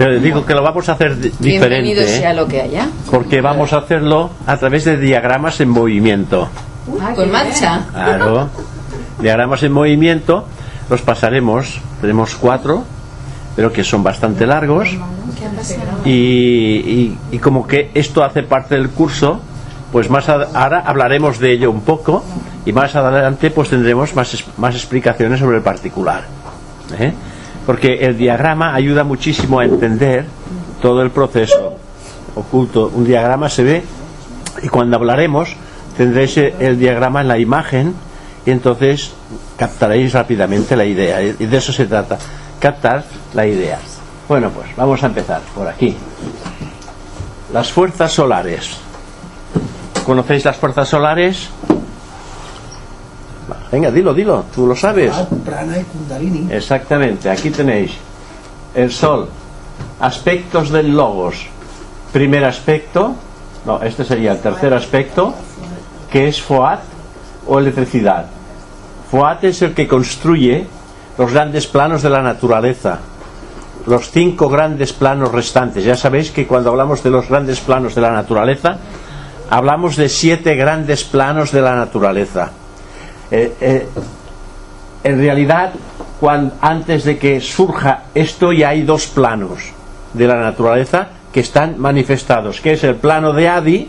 Pero digo que lo vamos a hacer di- Bienvenido diferente, sea ¿eh? lo que haya. porque vamos a hacerlo a través de diagramas en movimiento. Con marcha. Claro. Diagramas en movimiento los pasaremos, tenemos cuatro, pero que son bastante largos. Y, y- y como que esto hace parte del curso, pues más ahora hablaremos de ello un poco y más adelante pues tendremos más, es- más explicaciones sobre el particular. ¿eh? Porque el diagrama ayuda muchísimo a entender todo el proceso oculto. Un diagrama se ve y cuando hablaremos tendréis el diagrama en la imagen y entonces captaréis rápidamente la idea. Y de eso se trata, captar la idea. Bueno, pues vamos a empezar por aquí. Las fuerzas solares. ¿Conocéis las fuerzas solares? Venga, dilo, dilo, tú lo sabes. Prana y Kundalini. Exactamente, aquí tenéis el Sol, aspectos del Logos. Primer aspecto, no, este sería el tercer aspecto, que es Foat o electricidad. Foat es el que construye los grandes planos de la naturaleza, los cinco grandes planos restantes. Ya sabéis que cuando hablamos de los grandes planos de la naturaleza, hablamos de siete grandes planos de la naturaleza. Eh, eh, en realidad, antes de que surja esto, ya hay dos planos de la naturaleza que están manifestados, que es el plano de Adi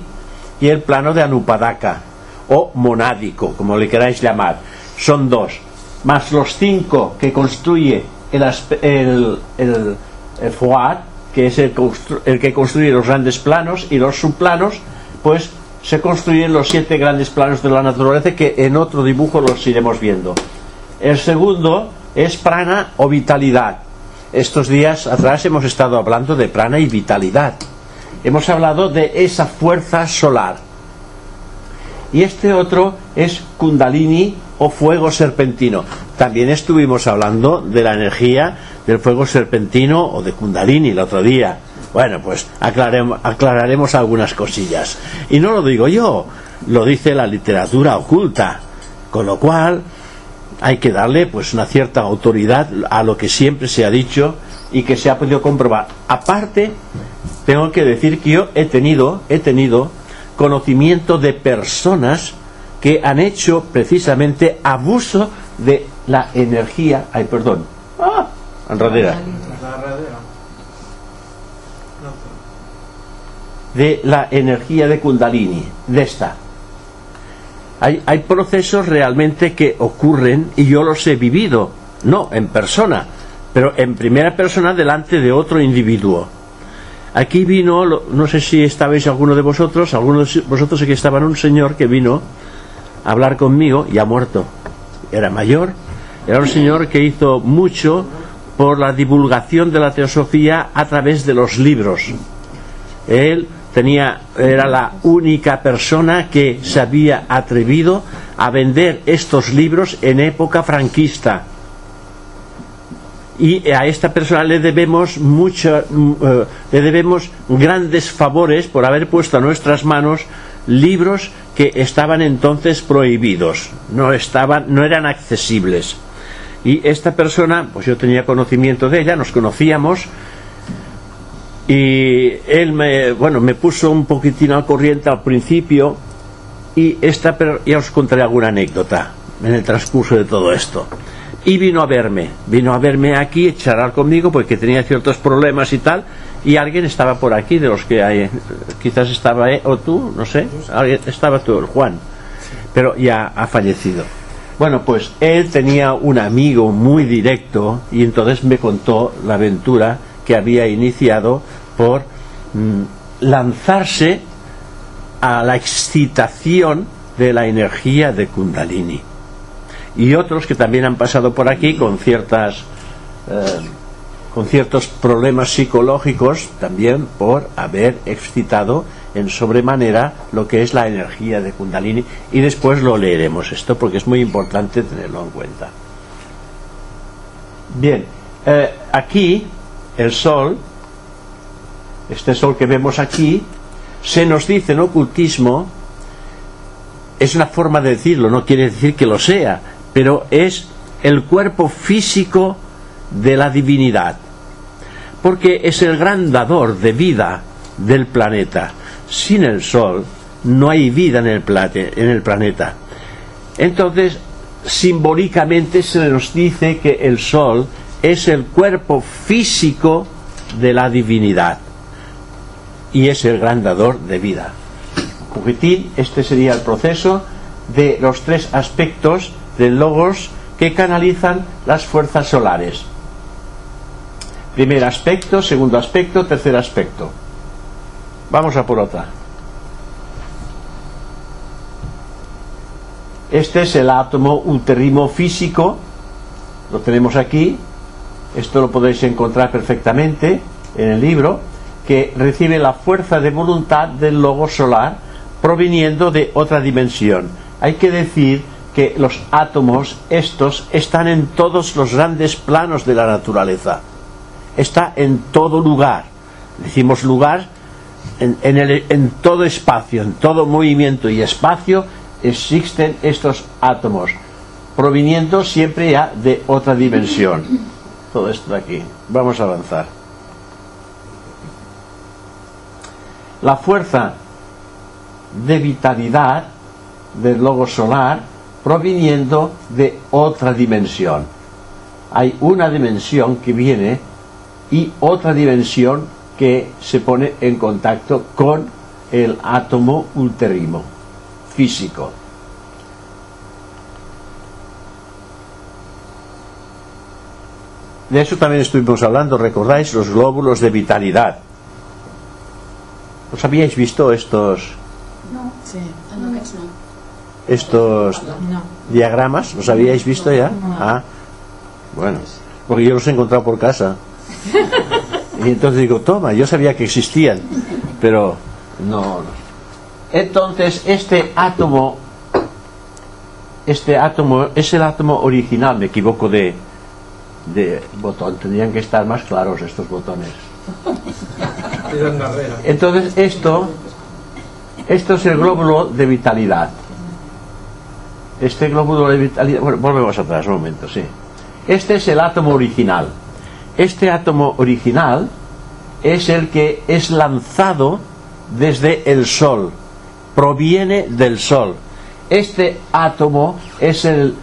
y el plano de Anupadaka, o monádico, como le queráis llamar. Son dos, más los cinco que construye el, el, el, el Foat, que es el, el que construye los grandes planos, y los subplanos, pues se construyen los siete grandes planos de la naturaleza que en otro dibujo los iremos viendo. El segundo es prana o vitalidad. Estos días atrás hemos estado hablando de prana y vitalidad. Hemos hablado de esa fuerza solar. Y este otro es kundalini o fuego serpentino. También estuvimos hablando de la energía del fuego serpentino o de kundalini el otro día. Bueno, pues aclarem- aclararemos algunas cosillas. Y no lo digo yo, lo dice la literatura oculta. Con lo cual, hay que darle pues una cierta autoridad a lo que siempre se ha dicho y que se ha podido comprobar. Aparte, tengo que decir que yo he tenido, he tenido conocimiento de personas que han hecho precisamente abuso de la energía, ay perdón, ah, de la energía de Kundalini, de esta. Hay, hay procesos realmente que ocurren y yo los he vivido, no en persona, pero en primera persona delante de otro individuo. Aquí vino, no sé si estabais alguno de vosotros, algunos de vosotros aquí estaban un señor que vino hablar conmigo, ya muerto, era mayor, era un señor que hizo mucho por la divulgación de la teosofía a través de los libros. Él tenía, era la única persona que se había atrevido a vender estos libros en época franquista. Y a esta persona le debemos mucho, mm, eh, le debemos grandes favores por haber puesto a nuestras manos libros que estaban entonces prohibidos, no estaban, no eran accesibles. Y esta persona, pues yo tenía conocimiento de ella, nos conocíamos, y él me, bueno, me puso un poquitín al corriente al principio y esta, ya os contaré alguna anécdota en el transcurso de todo esto. Y vino a verme, vino a verme aquí, a charlar conmigo porque tenía ciertos problemas y tal, y alguien estaba por aquí de los que hay, quizás estaba, eh, o tú, no sé, alguien- estaba tú, el Juan, pero ya ha fallecido. Bueno, pues él tenía un amigo muy directo y entonces me contó la aventura que había iniciado por mm, lanzarse a la excitación de la energía de Kundalini. Y otros que también han pasado por aquí con ciertas eh, con ciertos problemas psicológicos también por haber excitado en sobremanera lo que es la energía de Kundalini y después lo leeremos esto porque es muy importante tenerlo en cuenta. Bien, eh, aquí el sol, este sol que vemos aquí, se nos dice en ocultismo, es una forma de decirlo, no quiere decir que lo sea, pero es el cuerpo físico de la divinidad. porque es el gran dador de vida del planeta. Sin el Sol no hay vida en el, planeta. Entonces, simbólicamente se nos dice que el Sol es el cuerpo físico de la divinidad y es el gran dador de vida. Poquitín, este sería el proceso de los tres aspectos del logos que canalizan las fuerzas solares. Primer aspecto, segundo aspecto, tercer aspecto. Vamos a por otra. Este es el átomo ulterrimo físico, lo tenemos aquí, esto lo podéis encontrar perfectamente en el libro, que recibe la fuerza de voluntad del logo solar proviniendo de otra dimensión. Hay que decir que los átomos estos están en todos los grandes planos de la naturaleza. Está en todo lugar. Decimos lugar en, en todo espacio, en todo movimiento y espacio existen estos átomos, proviniendo siempre ya de otra dimensión. Todo esto de aquí. Vamos a avanzar. La fuerza de vitalidad del logo solar proviniendo de otra dimensión. Hay una dimensión que viene y otra dimensión que se pone en contacto con el átomo ulterimo físico. De eso también estuvimos hablando, recordáis los glóbulos de vitalidad. ¿Os habíais visto estos? No, sí. Estos diagramas, ¿los habíais visto ya? Ah, bueno, porque yo los he encontrado por casa. Y entonces digo, toma, yo sabía que existían, pero no, no. Entonces, este átomo, este átomo es el átomo original, me equivoco de, de botón, tendrían que estar más claros estos botones. Entonces, esto, esto es el glóbulo de vitalidad. Este glóbulo de bueno, volvemos atrás un momento, sí. Este es el átomo original. Este átomo original es el que es lanzado desde el Sol proviene del Sol. Este átomo es el,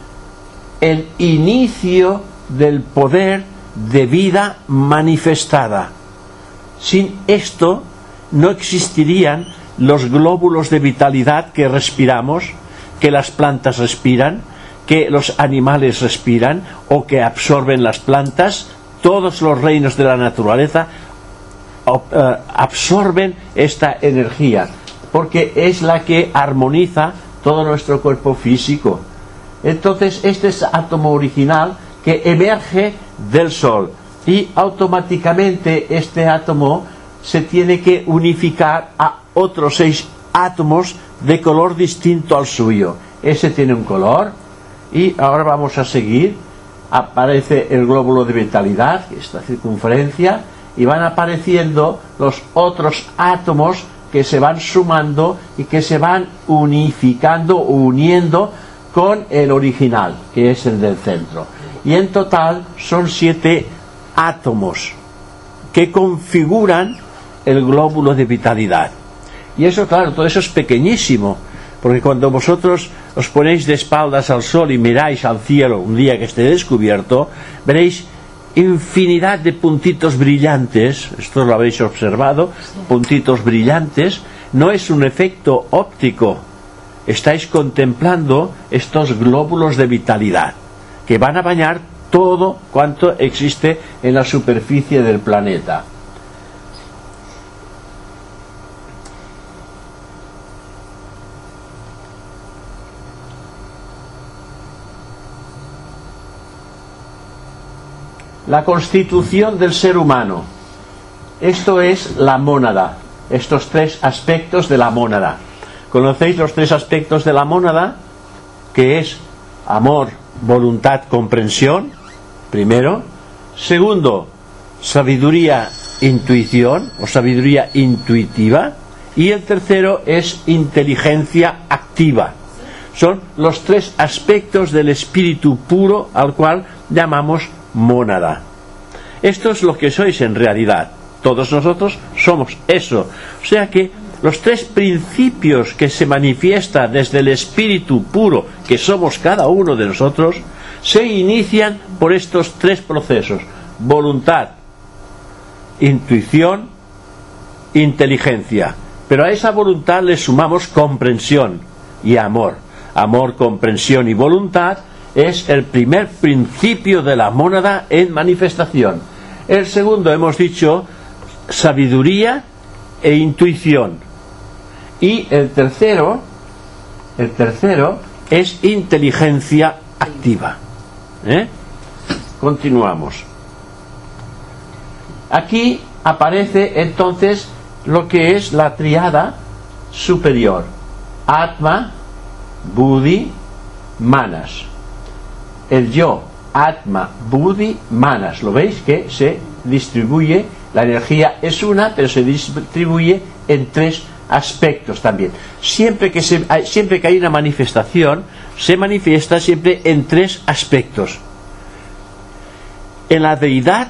el inicio del poder de vida manifestada. Sin esto no existirían los glóbulos de vitalidad que respiramos, que las plantas respiran, que los animales respiran o que absorben las plantas, todos los reinos de la naturaleza eh, absorben esta energía porque es la que armoniza todo nuestro cuerpo físico. Entonces, este es átomo original que emerge del Sol y automáticamente este átomo se tiene que unificar a otros seis átomos de color distinto al suyo. Ese tiene un color y ahora vamos a seguir. Aparece el glóbulo de vitalidad, esta circunferencia, y van apareciendo los otros átomos que se van sumando y que se van unificando, uniendo con el original, que es el del centro. Y en total son siete átomos que configuran el glóbulo de vitalidad. Y eso, claro, todo eso es pequeñísimo, porque cuando vosotros os ponéis de espaldas al sol y miráis al cielo un día que esté descubierto, veréis infinidad de puntitos brillantes, esto lo habéis observado, puntitos brillantes, no es un efecto óptico, estáis contemplando estos glóbulos de vitalidad que van a bañar todo cuanto existe en la superficie del planeta. La constitución del ser humano. Esto es la mónada, estos tres aspectos de la mónada. ¿Conocéis los tres aspectos de la mónada? Que es amor, voluntad, comprensión, primero. Segundo, sabiduría, intuición o sabiduría intuitiva. Y el tercero es inteligencia activa. Son los tres aspectos del espíritu puro al cual llamamos mónada. Esto es lo que sois en realidad. Todos nosotros somos eso. O sea que los tres principios que se manifiestan desde el espíritu puro que somos cada uno de nosotros se inician por estos tres procesos. Voluntad, intuición, inteligencia. Pero a esa voluntad le sumamos comprensión y amor. Amor, comprensión y voluntad es el primer principio de la mónada en manifestación. El segundo, hemos dicho, sabiduría e intuición. Y el tercero, el tercero es inteligencia activa. ¿Eh? Continuamos. Aquí aparece entonces lo que es la triada superior. Atma, Buddhi, Manas. El yo, Atma, Buddhi, Manas. ¿Lo veis? Que se distribuye, la energía es una, pero se distribuye en tres aspectos también. Siempre que, siempre que hay una manifestación, se manifiesta siempre en tres aspectos. En la deidad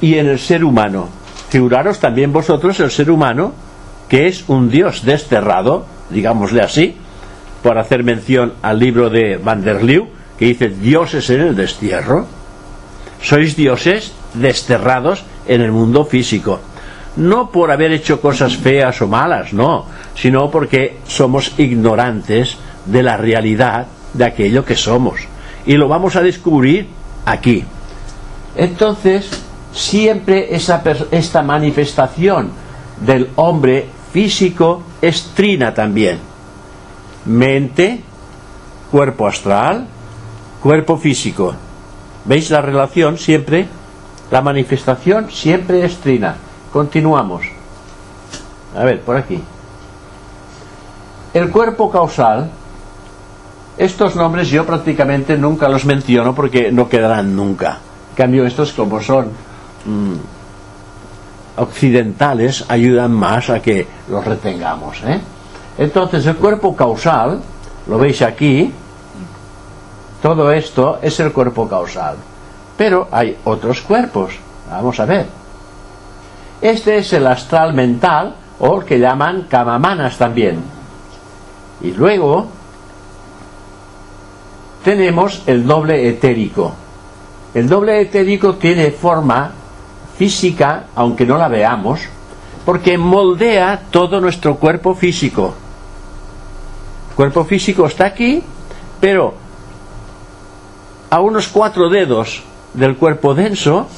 y en el ser humano. Figuraros también vosotros el ser humano, que es un dios desterrado, digámosle así, por hacer mención al libro de Van der Leeuw, que dice dioses en el destierro. Sois dioses desterrados en el mundo físico. No por haber hecho cosas feas o malas, no, sino porque somos ignorantes de la realidad de aquello que somos. Y lo vamos a descubrir aquí. Entonces, siempre esa, esta manifestación del hombre físico es trina también. Mente, cuerpo astral, cuerpo físico. ¿Veis la relación siempre? La manifestación siempre es trina. Continuamos. A ver, por aquí. El cuerpo causal, estos nombres yo prácticamente nunca los menciono porque no quedarán nunca. En cambio, estos como son Mm, occidentales ayudan más a que los retengamos. ¿eh? Entonces el cuerpo causal, lo veis aquí, todo esto es el cuerpo causal. Pero hay otros cuerpos. Vamos a ver. Este es el astral mental o que llaman kamamanas también. Y luego tenemos el doble etérico. El doble etérico tiene forma física, aunque no la veamos, porque moldea todo nuestro cuerpo físico. El cuerpo físico está aquí, pero a unos cuatro dedos del cuerpo denso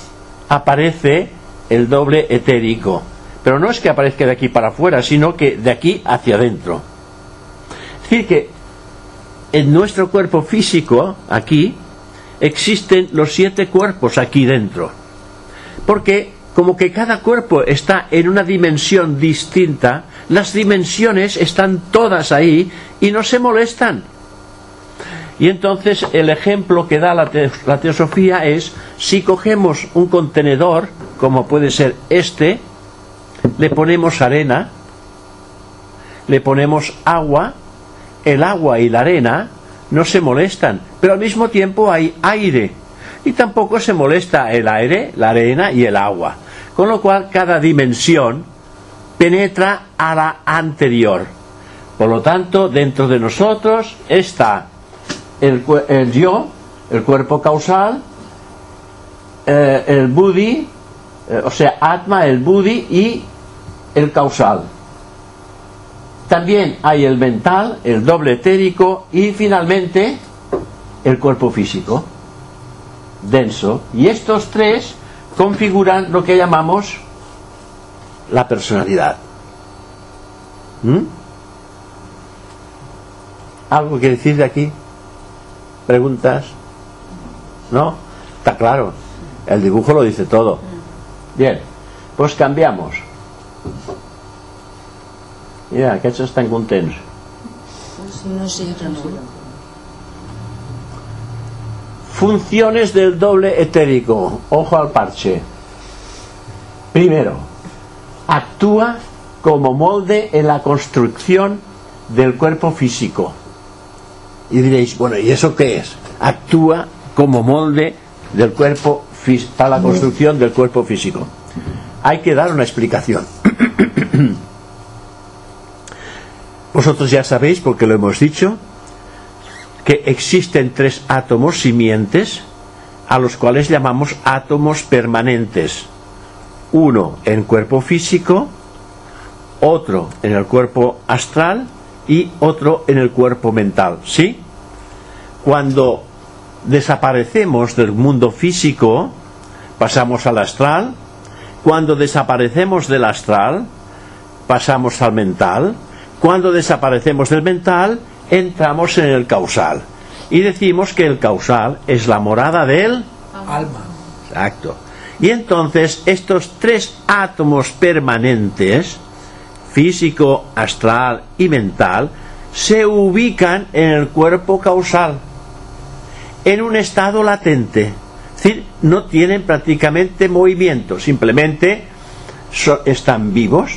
aparece el doble etérico. Pero no es que aparezca de aquí para afuera, sino que de aquí hacia adentro. Es decir, que en nuestro cuerpo físico, aquí, existen los siete cuerpos aquí dentro porque como que cada cuerpo está en una dimensión distinta, las dimensiones están todas ahí y no se molestan. Y entonces el ejemplo que da la, teosofía es si cogemos un contenedor, como puede ser este, le ponemos arena, le ponemos agua, el agua y la arena no se molestan, pero al mismo tiempo hay aire y tampoco se molesta el aire, la arena y el agua. Con lo cual cada dimensión penetra a la anterior. Por lo tanto, dentro de nosotros está el, yo, el cuerpo causal, eh, el buddhi, eh, o sea, atma, el buddhi y el causal. También hay el mental, el doble etérico y finalmente el cuerpo físico denso. Y estos tres configuran lo que llamamos la personalidad. ¿Mm? ¿Algo que decir de aquí? ¿Preguntas? ¿No? Está claro. El dibujo lo dice todo. Bien, pues cambiamos. Mira, aquests estan contents. No sé, Funciones del doble etérico. Ojo al parche. Primero, actúa como molde en la construcción del cuerpo físico. Y diréis, bueno, ¿y eso qué es? Actúa como molde del cuerpo para la construcción del cuerpo físico. Hay que dar una explicación. Vosotros ya sabéis, porque lo hemos dicho, que existen tres átomos simientes a los cuales llamamos átomos permanentes. Uno en cuerpo físico, otro en el cuerpo astral y otro en el cuerpo mental. ¿Sí? Cuando desaparecemos del mundo físico, pasamos al astral. Cuando desaparecemos del astral, pasamos al mental. Cuando desaparecemos del mental, entramos en el causal. Y decimos que el causal es la morada del alma. Exacto. Y entonces estos tres átomos permanentes, físico, astral y mental, se ubican en el cuerpo causal, en un estado latente. Es decir, no tienen prácticamente movimiento, simplemente están vivos.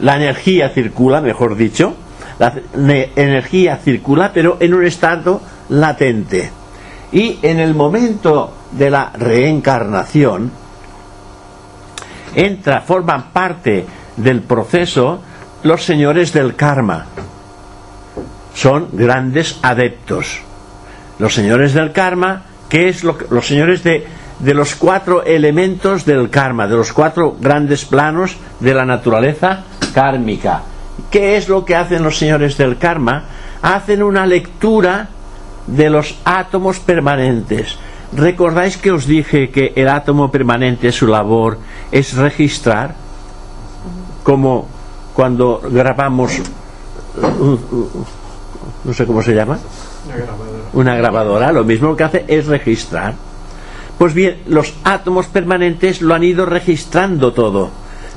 La energía circula, mejor dicho, la energía circula, pero en un estado latente. Y en el momento de la reencarnación, entra, forman parte del proceso los señores del karma. Son grandes adeptos. Los señores del karma, que es lo los señores de, de los cuatro elementos del karma, de los cuatro grandes planos de la naturaleza kármica. ¿Qué es lo que hacen los señores del karma? Hacen una lectura de los átomos permanentes. ¿Recordáis que os dije que el átomo permanente, su labor es registrar? Como cuando grabamos, no sé cómo se llama, Una grabadora. una grabadora, lo mismo que hace es registrar. Pues bien, los átomos permanentes lo han ido registrando todo,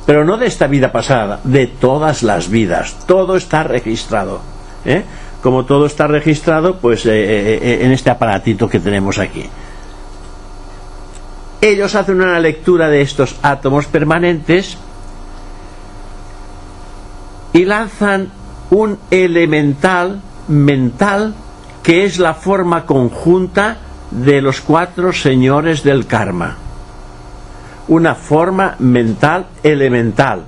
pero no de esta vida pasada, de todas las vidas. Todo está registrado. ¿eh? Como todo está registrado, pues eh, eh, en este aparatito que tenemos aquí. Ellos hacen una lectura de estos átomos permanentes y lanzan un elemental mental que es la forma conjunta de los cuatro señores del karma. Una forma mental elemental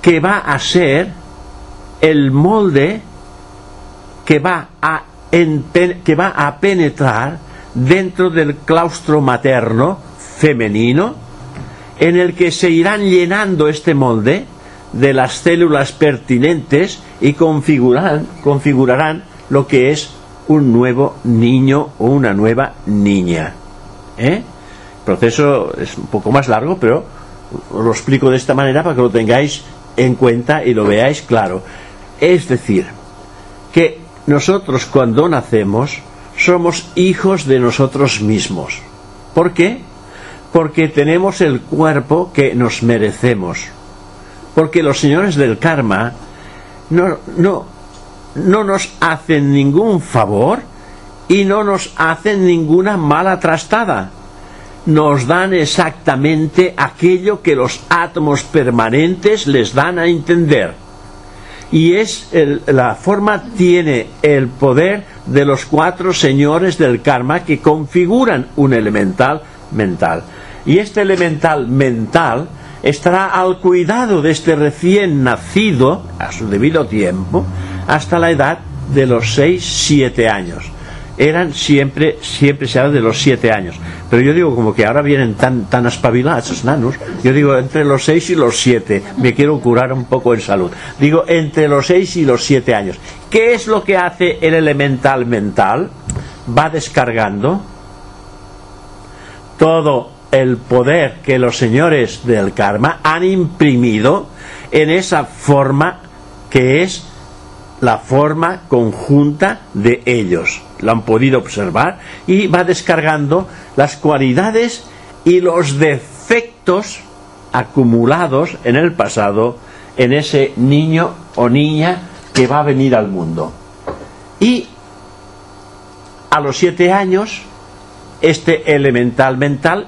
que va a ser el molde que va a, que va a penetrar dentro del claustro materno femenino en el que se irán llenando este molde de las células pertinentes y configurarán, configurarán lo que es un nuevo niño o una nueva niña. ¿Eh? El proceso es un poco más largo, pero os lo explico de esta manera para que lo tengáis en cuenta y lo veáis claro. Es decir, que nosotros cuando nacemos somos hijos de nosotros mismos. ¿Por qué? Porque tenemos el cuerpo que nos merecemos. Porque los señores del karma no, no, no nos hacen ningún favor y no nos hacen ninguna mala trastada. Nos dan exactamente aquello que los átomos permanentes les dan a entender y es el- la forma tiene el poder de los cuatro señores del karma que configuran un elemental mental. Y este elemental mental estará al cuidado de este recién nacido a su debido tiempo hasta la edad de los 6 7 años eran siempre, siempre se habla de los siete años. Pero yo digo, como que ahora vienen tan, tan espabilados esos nanos, yo digo entre los seis y los siete, me quiero curar un poco en salud. Digo, entre los seis y los siete años. ¿Qué es lo que hace el elemental mental? Va descargando todo el poder que los señores del karma han imprimido en esa forma que es la forma conjunta de ellos. Lo han podido observar y va descargando las cualidades y los defectos acumulados en el pasado en ese niño o niña que va a venir al mundo. Y a los siete años, este elemental mental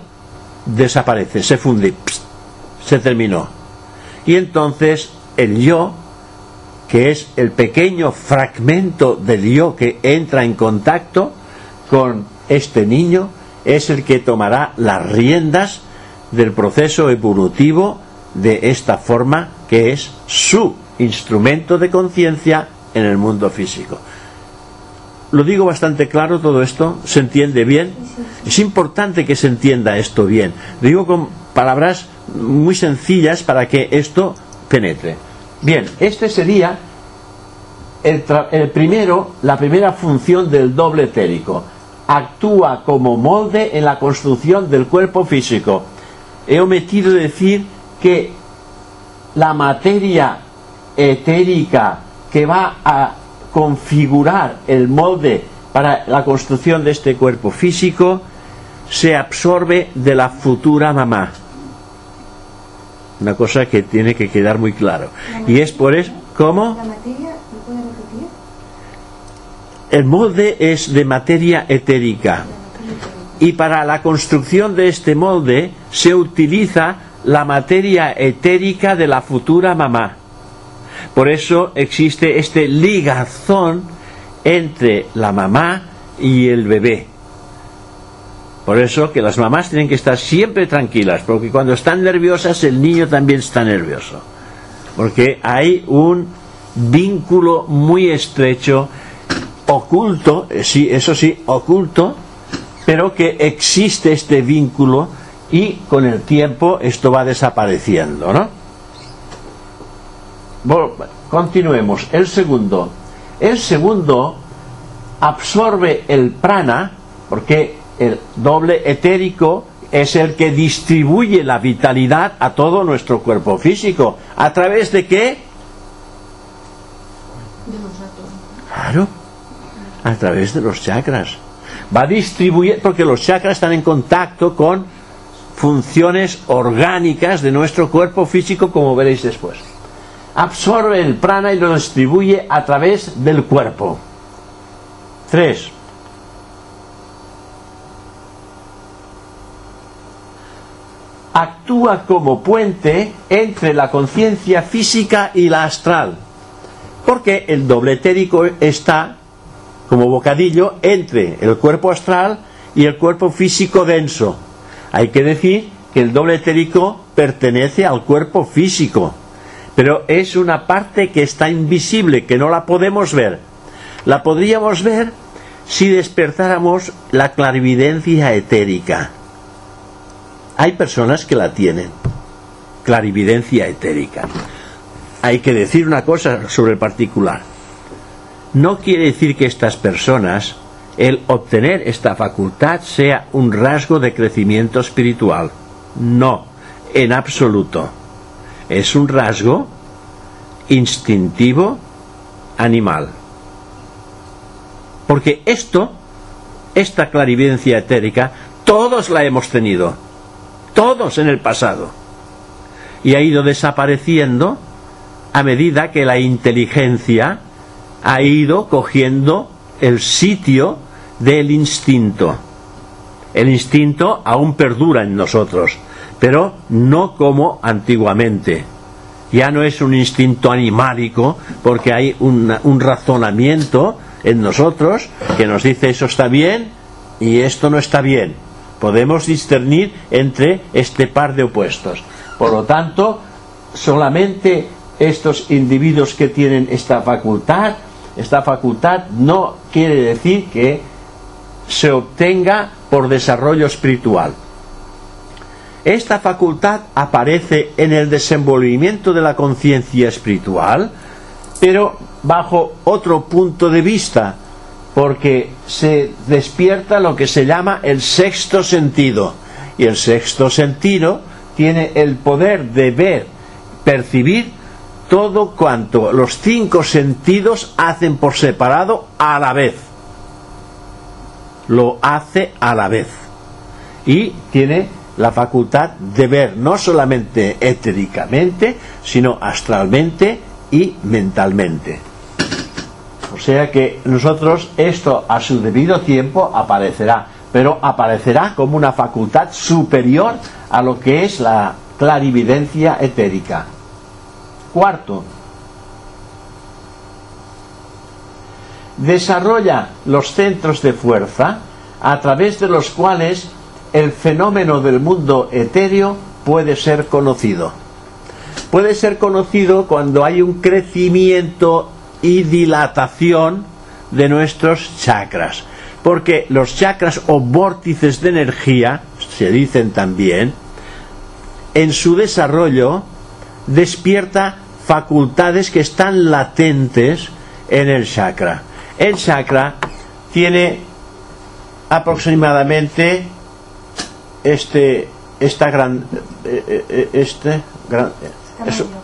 desaparece, se funde, se terminó. Y entonces el yo que es el pequeño fragmento del yo que entra en contacto con este niño es el que tomará las riendas del proceso evolutivo de esta forma que es su instrumento de conciencia en el mundo físico. Lo digo bastante claro todo esto, ¿se entiende bien? Es importante que se entienda esto bien. digo con palabras muy sencillas para que esto penetre. Bien, este sería el, primero, la primera función del doble etérico. Actúa como molde en la construcción del cuerpo físico. He omitido decir que la materia etérica que va a configurar el molde para la construcción de este cuerpo físico se absorbe de la futura mamá. Una cosa que tiene que quedar muy claro. Y es por eso, ¿cómo? ¿La materia lo puede repetir? El molde es de materia etérica. Y para la construcción de este molde se utiliza la materia etérica de la futura mamá. Por eso existe este ligazón entre la mamá y el bebé. Por eso que las mamás tienen que estar siempre tranquilas, porque cuando están nerviosas el niño también está nervioso. Porque hay un vínculo muy estrecho, oculto, eh, sí, eso sí, oculto, pero que existe este vínculo y con el tiempo esto va desapareciendo, ¿no? Bueno, continuemos. El segundo. El segundo absorbe el prana, porque el doble etérico es el que distribuye la vitalidad a todo nuestro cuerpo físico. ¿A través de qué? De los átomos. Claro, a través de los chakras. Va a distribuir, porque los chakras están en contacto con funciones orgánicas de nuestro cuerpo físico, como veréis después. Absorbe el prana y lo distribuye a través del cuerpo. 3. Actúa como puente entre la conciencia física y la astral, porque el doble etérico está como bocadillo entre el cuerpo astral y el cuerpo físico denso. Hay que decir que el doble etérico pertenece al cuerpo físico, pero es una parte que está invisible, que no la podemos ver. La podríamos ver si despertáramos la clarividencia etérica. Hay personas que la tienen, clarividencia etérica. Hay que decir una cosa sobre el particular. No quiere decir que estas personas, el obtener esta facultad, sea un rasgo de crecimiento espiritual. No, en absoluto. Es un rasgo instintivo animal. Porque esto, esta clarividencia etérica, todos la hemos tenido. Todos en el pasado. Y ha ido desapareciendo a medida que la inteligencia ha ido cogiendo el sitio del instinto. El instinto aún perdura en nosotros, pero no como antiguamente. Ya no es un instinto animálico porque hay un, razonamiento en nosotros que nos dice eso está bien y esto no está bien. Podemos discernir entre este par de opuestos. Por lo tanto, solamente estos individuos que tienen esta facultad, esta facultad no quiere decir que se obtenga por desarrollo espiritual. Esta facultad aparece en el desenvolvimiento de la conciencia espiritual, pero bajo otro punto de vista, porque se despierta lo que se llama el sexto sentido. Y el sexto sentido tiene el poder de ver, percibir todo cuanto los cinco sentidos hacen por separado a la vez. Lo hace a la vez. Y tiene la facultad de ver no solamente etéricamente, sino astralmente y mentalmente. O sea que nosotros esto a su debido tiempo aparecerá, pero aparecerá como una facultad superior a lo que es la clarividencia etérica. Cuarto, desarrolla los centros de fuerza a través de los cuales el fenómeno del mundo etéreo puede ser conocido. Puede ser conocido cuando hay un crecimiento y dilatación de nuestros chakras. Porque los chakras o vórtices de energía, se dicen también, en su desarrollo despierta facultades que están latentes en el chakra. El chakra tiene aproximadamente este esta gran eh, eh, este El tamaño.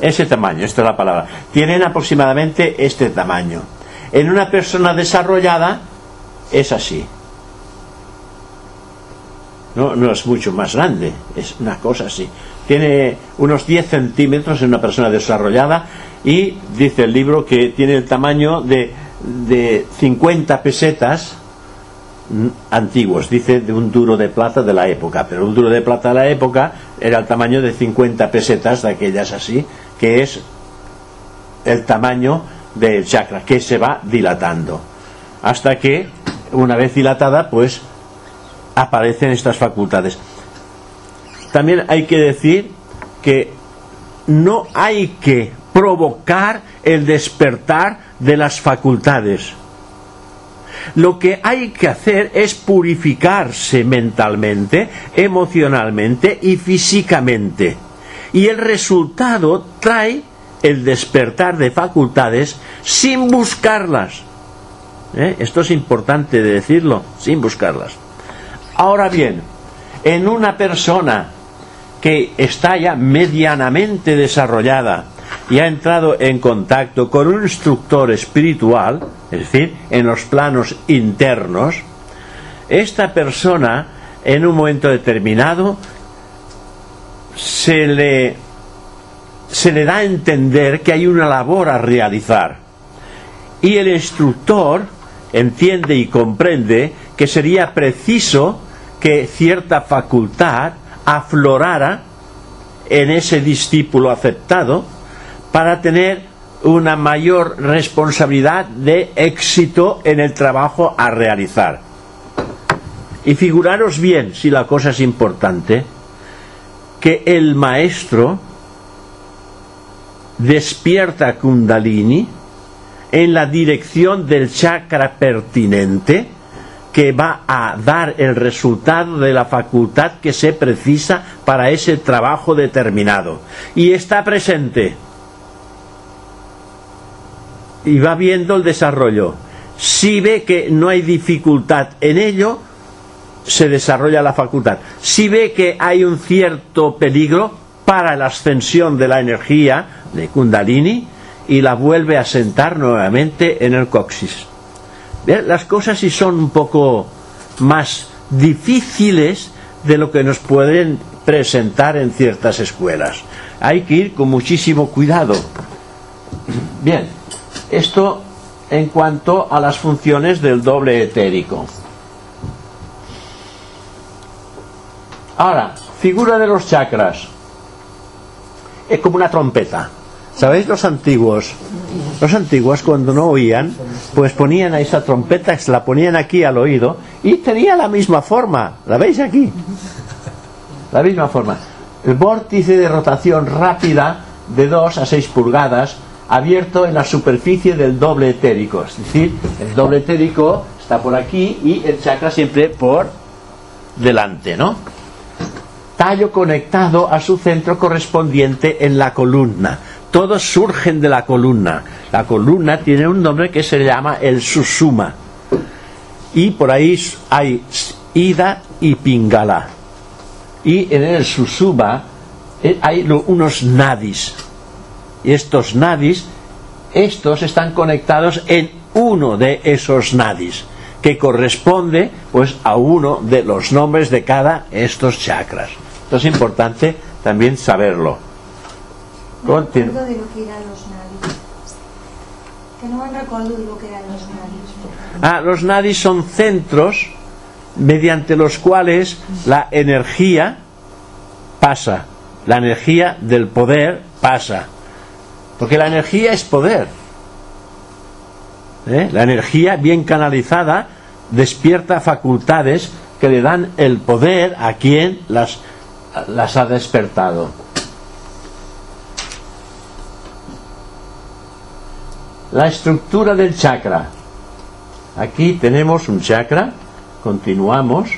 Ese tamaño, esta es la palabra. Tienen aproximadamente este tamaño. En una persona desarrollada es así. No, no es mucho más grande, es una cosa así. Tiene unos 10 centímetros en una persona desarrollada y dice el libro que tiene el tamaño de, de 50 pesetas antiguos, dice de un duro de plata de la época, pero un duro de plata de la época era el tamaño de 50 pesetas de aquellas así, que es el tamaño del chakra, que se va dilatando, hasta que una vez dilatada, pues aparecen estas facultades. También hay que decir que no hay que provocar el despertar de las facultades. Lo que hay que hacer es purificarse mentalmente, emocionalmente y físicamente. Y el resultado trae el despertar de facultades sin buscarlas. ¿Eh? Esto es importante de decirlo, sin buscarlas. Ahora bien, en una persona que está ya medianamente desarrollada y ha entrado en contacto con un instructor espiritual, es decir, en los planos internos, esta persona en un momento determinado se le, se le da a entender que hay una labor a realizar. Y el instructor entiende y comprende que sería preciso que cierta facultad aflorara en ese discípulo aceptado para tener una mayor responsabilidad de éxito en el trabajo a realizar. Y figuraros bien, si la cosa es importante, que el maestro despierta Kundalini en la dirección del chakra pertinente que va a dar el resultado de la facultad que se precisa para ese trabajo determinado. Y está presente. Y va viendo el desarrollo. Si ve que no hay dificultad en ello, se desarrolla la facultad. Si ve que hay un cierto peligro para la ascensión de la energía de Kundalini y la vuelve a sentar nuevamente en el coxis. Las cosas sí son un poco más difíciles de lo que nos pueden presentar en ciertas escuelas. Hay que ir con muchísimo cuidado. Bien, esto en cuanto a las funciones del doble etérico. Ahora, figura de los chakras. Es como una trompeta. ¿Sabéis los antiguos? Los antiguos cuando no oían, pues ponían a esa trompeta, se la ponían aquí al oído y tenía la misma forma. ¿La veis aquí? La misma forma. El vórtice de rotación rápida de 2 a 6 pulgadas abierto en la superficie del doble etérico. Es decir, el doble etérico está por aquí y el chakra siempre por delante, ¿no? tallo conectado a su centro correspondiente en la columna. Todos surgen de la columna. La columna tiene un nombre que se llama el susuma. Y por ahí hay ida y pingala. Y en el susuma eh, hay unos nadis. Y estos nadis, estos están conectados en uno de esos nadis, que corresponde pues a uno de los nombres de cada estos chakras. Esto es importante también saberlo. No Continu- recuerdo de lo que eran los nadis. Que no me recuerdo de lo que eran los nadis. Ah, los nadis son centros mediante los cuales la energía pasa, la energía del poder pasa. Porque la energía es poder. ¿Eh? La energía bien canalizada despierta facultades que le dan el poder a quien las, las ha despertado. La estructura del chakra. Aquí tenemos un chakra, continuamos.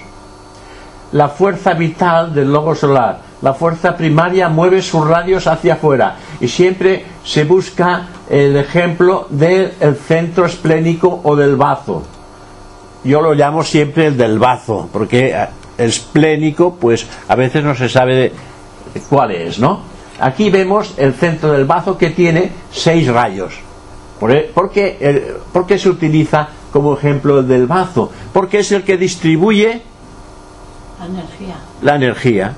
La fuerza vital del logo solar. La fuerza primaria mueve sus radios hacia afuera y siempre se busca el ejemplo del centro esplénico o del bazo. Yo lo llamo siempre el del bazo, porque eh, esplénico, pues a veces no se sabe cuál es, ¿no? Aquí vemos el centro del bazo que tiene seis rayos. E, ¿Por qué, ¿Por qué se utiliza como ejemplo el del bazo? Porque es el que distribuye La energía. la energía,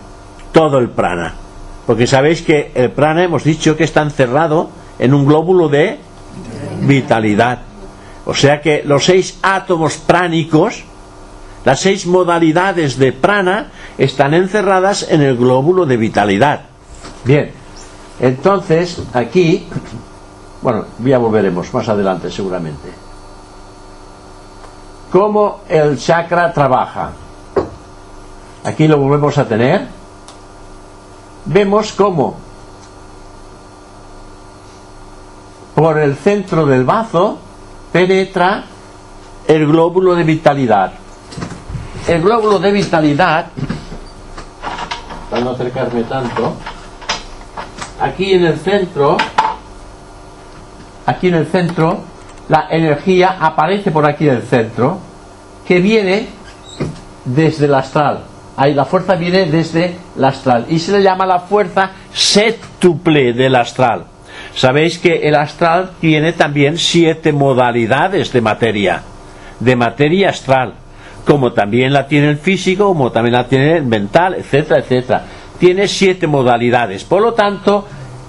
todo el prana. Porque sabéis que el prana hemos dicho que está encerrado en un glóbulo de vitalidad. O sea que los seis átomos pránicos, las seis modalidades de prana, están encerradas en el glóbulo de vitalidad. Bien, entonces aquí, bueno, ya volveremos más adelante seguramente. ¿Cómo el chakra trabaja? Aquí lo volvemos a tener. Vemos cómo por el centro del bazo penetra el glóbulo de vitalidad. El glóbulo de vitalidad, para no acercarme tanto, aquí en el centro, aquí en el centro, la energía aparece por aquí en el centro, que viene desde el astral. Ahí la fuerza viene desde el astral y se le llama la fuerza sétuple del astral. Sabéis que el astral tiene también siete modalidades de materia, de materia astral, como también la tiene el físico, como también la tiene el mental, etcétera, etcétera. Tiene siete modalidades. Por lo tanto,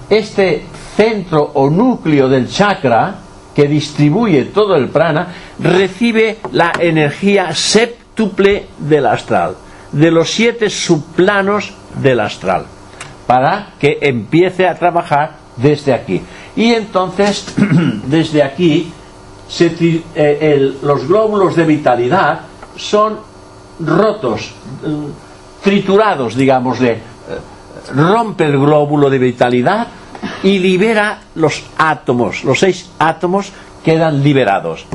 este centro o núcleo del chakra que distribuye todo el prana recibe la energía séptuple del astral, de los siete subplanos del astral, para que empiece a trabajar desde aquí. Y entonces, desde aquí, eh, los glóbulos de vitalidad son rotos, mm, triturados, digámosle. Eh, rompe el glóbulo de vitalidad y libera los átomos. Los seis átomos quedan liberados.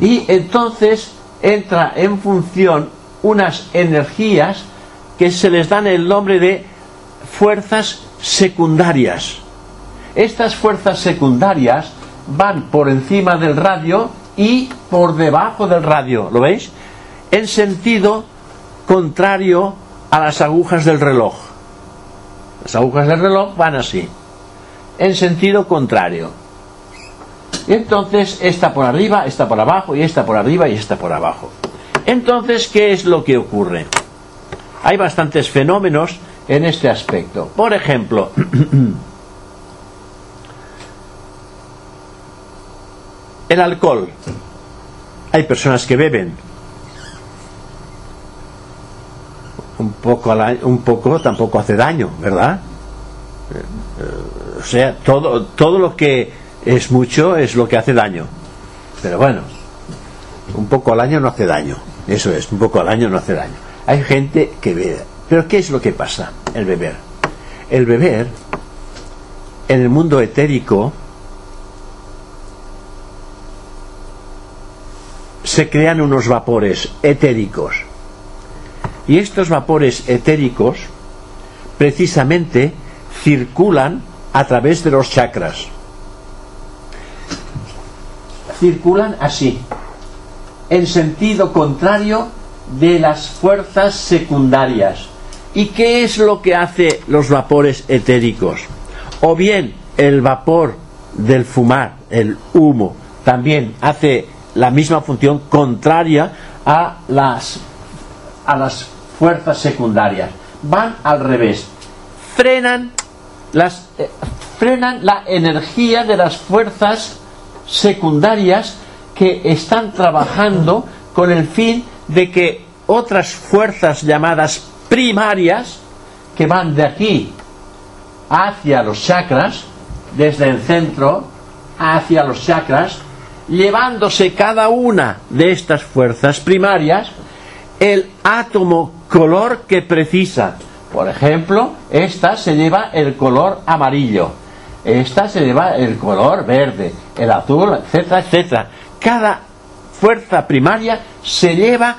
Y entonces entra en función unas energías que se les dan el nombre de fuerzas secundarias. Estas fuerzas secundarias van por encima del radio y por debajo del radio, ¿lo veis? En sentido contrario a las agujas del reloj. Las agujas del reloj van así, en sentido contrario. Entonces esta por arriba, esta por abajo, y esta por arriba y esta por abajo. Entonces, ¿qué es lo que ocurre? Hay bastantes fenómenos en este aspecto. Por ejemplo, el alcohol. Hay personas que beben un poco, un poco tampoco hace daño, ¿verdad? Eh, o sea, todo, todo lo que es mucho es lo que hace daño. Pero bueno, un poco al año no hace daño. Eso es, un poco al año no hace daño. Hay gente que bebe pero ¿qué es lo que pasa? El beber. El beber, en el mundo etérico, se crean unos vapores etéricos. Y estos vapores etéricos precisamente circulan a través de los chakras. Circulan así, en sentido contrario de las fuerzas secundarias. ¿Y qué es lo que hace los vapores etéricos? O bien el vapor del fumar, el humo, también hace la misma función contraria a las, a las fuerzas secundarias. Van al revés. Frenan, las, eh, frenan la energía de las fuerzas secundarias que están trabajando con el fin de que otras fuerzas llamadas primarias que van de aquí hacia los chakras, desde el centro hacia los chakras, llevándose cada una de estas fuerzas primarias el átomo color que precisa. Por ejemplo, esta se lleva el color amarillo, esta se lleva el color verde, el azul, etcétera, etcétera. Cada fuerza primaria se lleva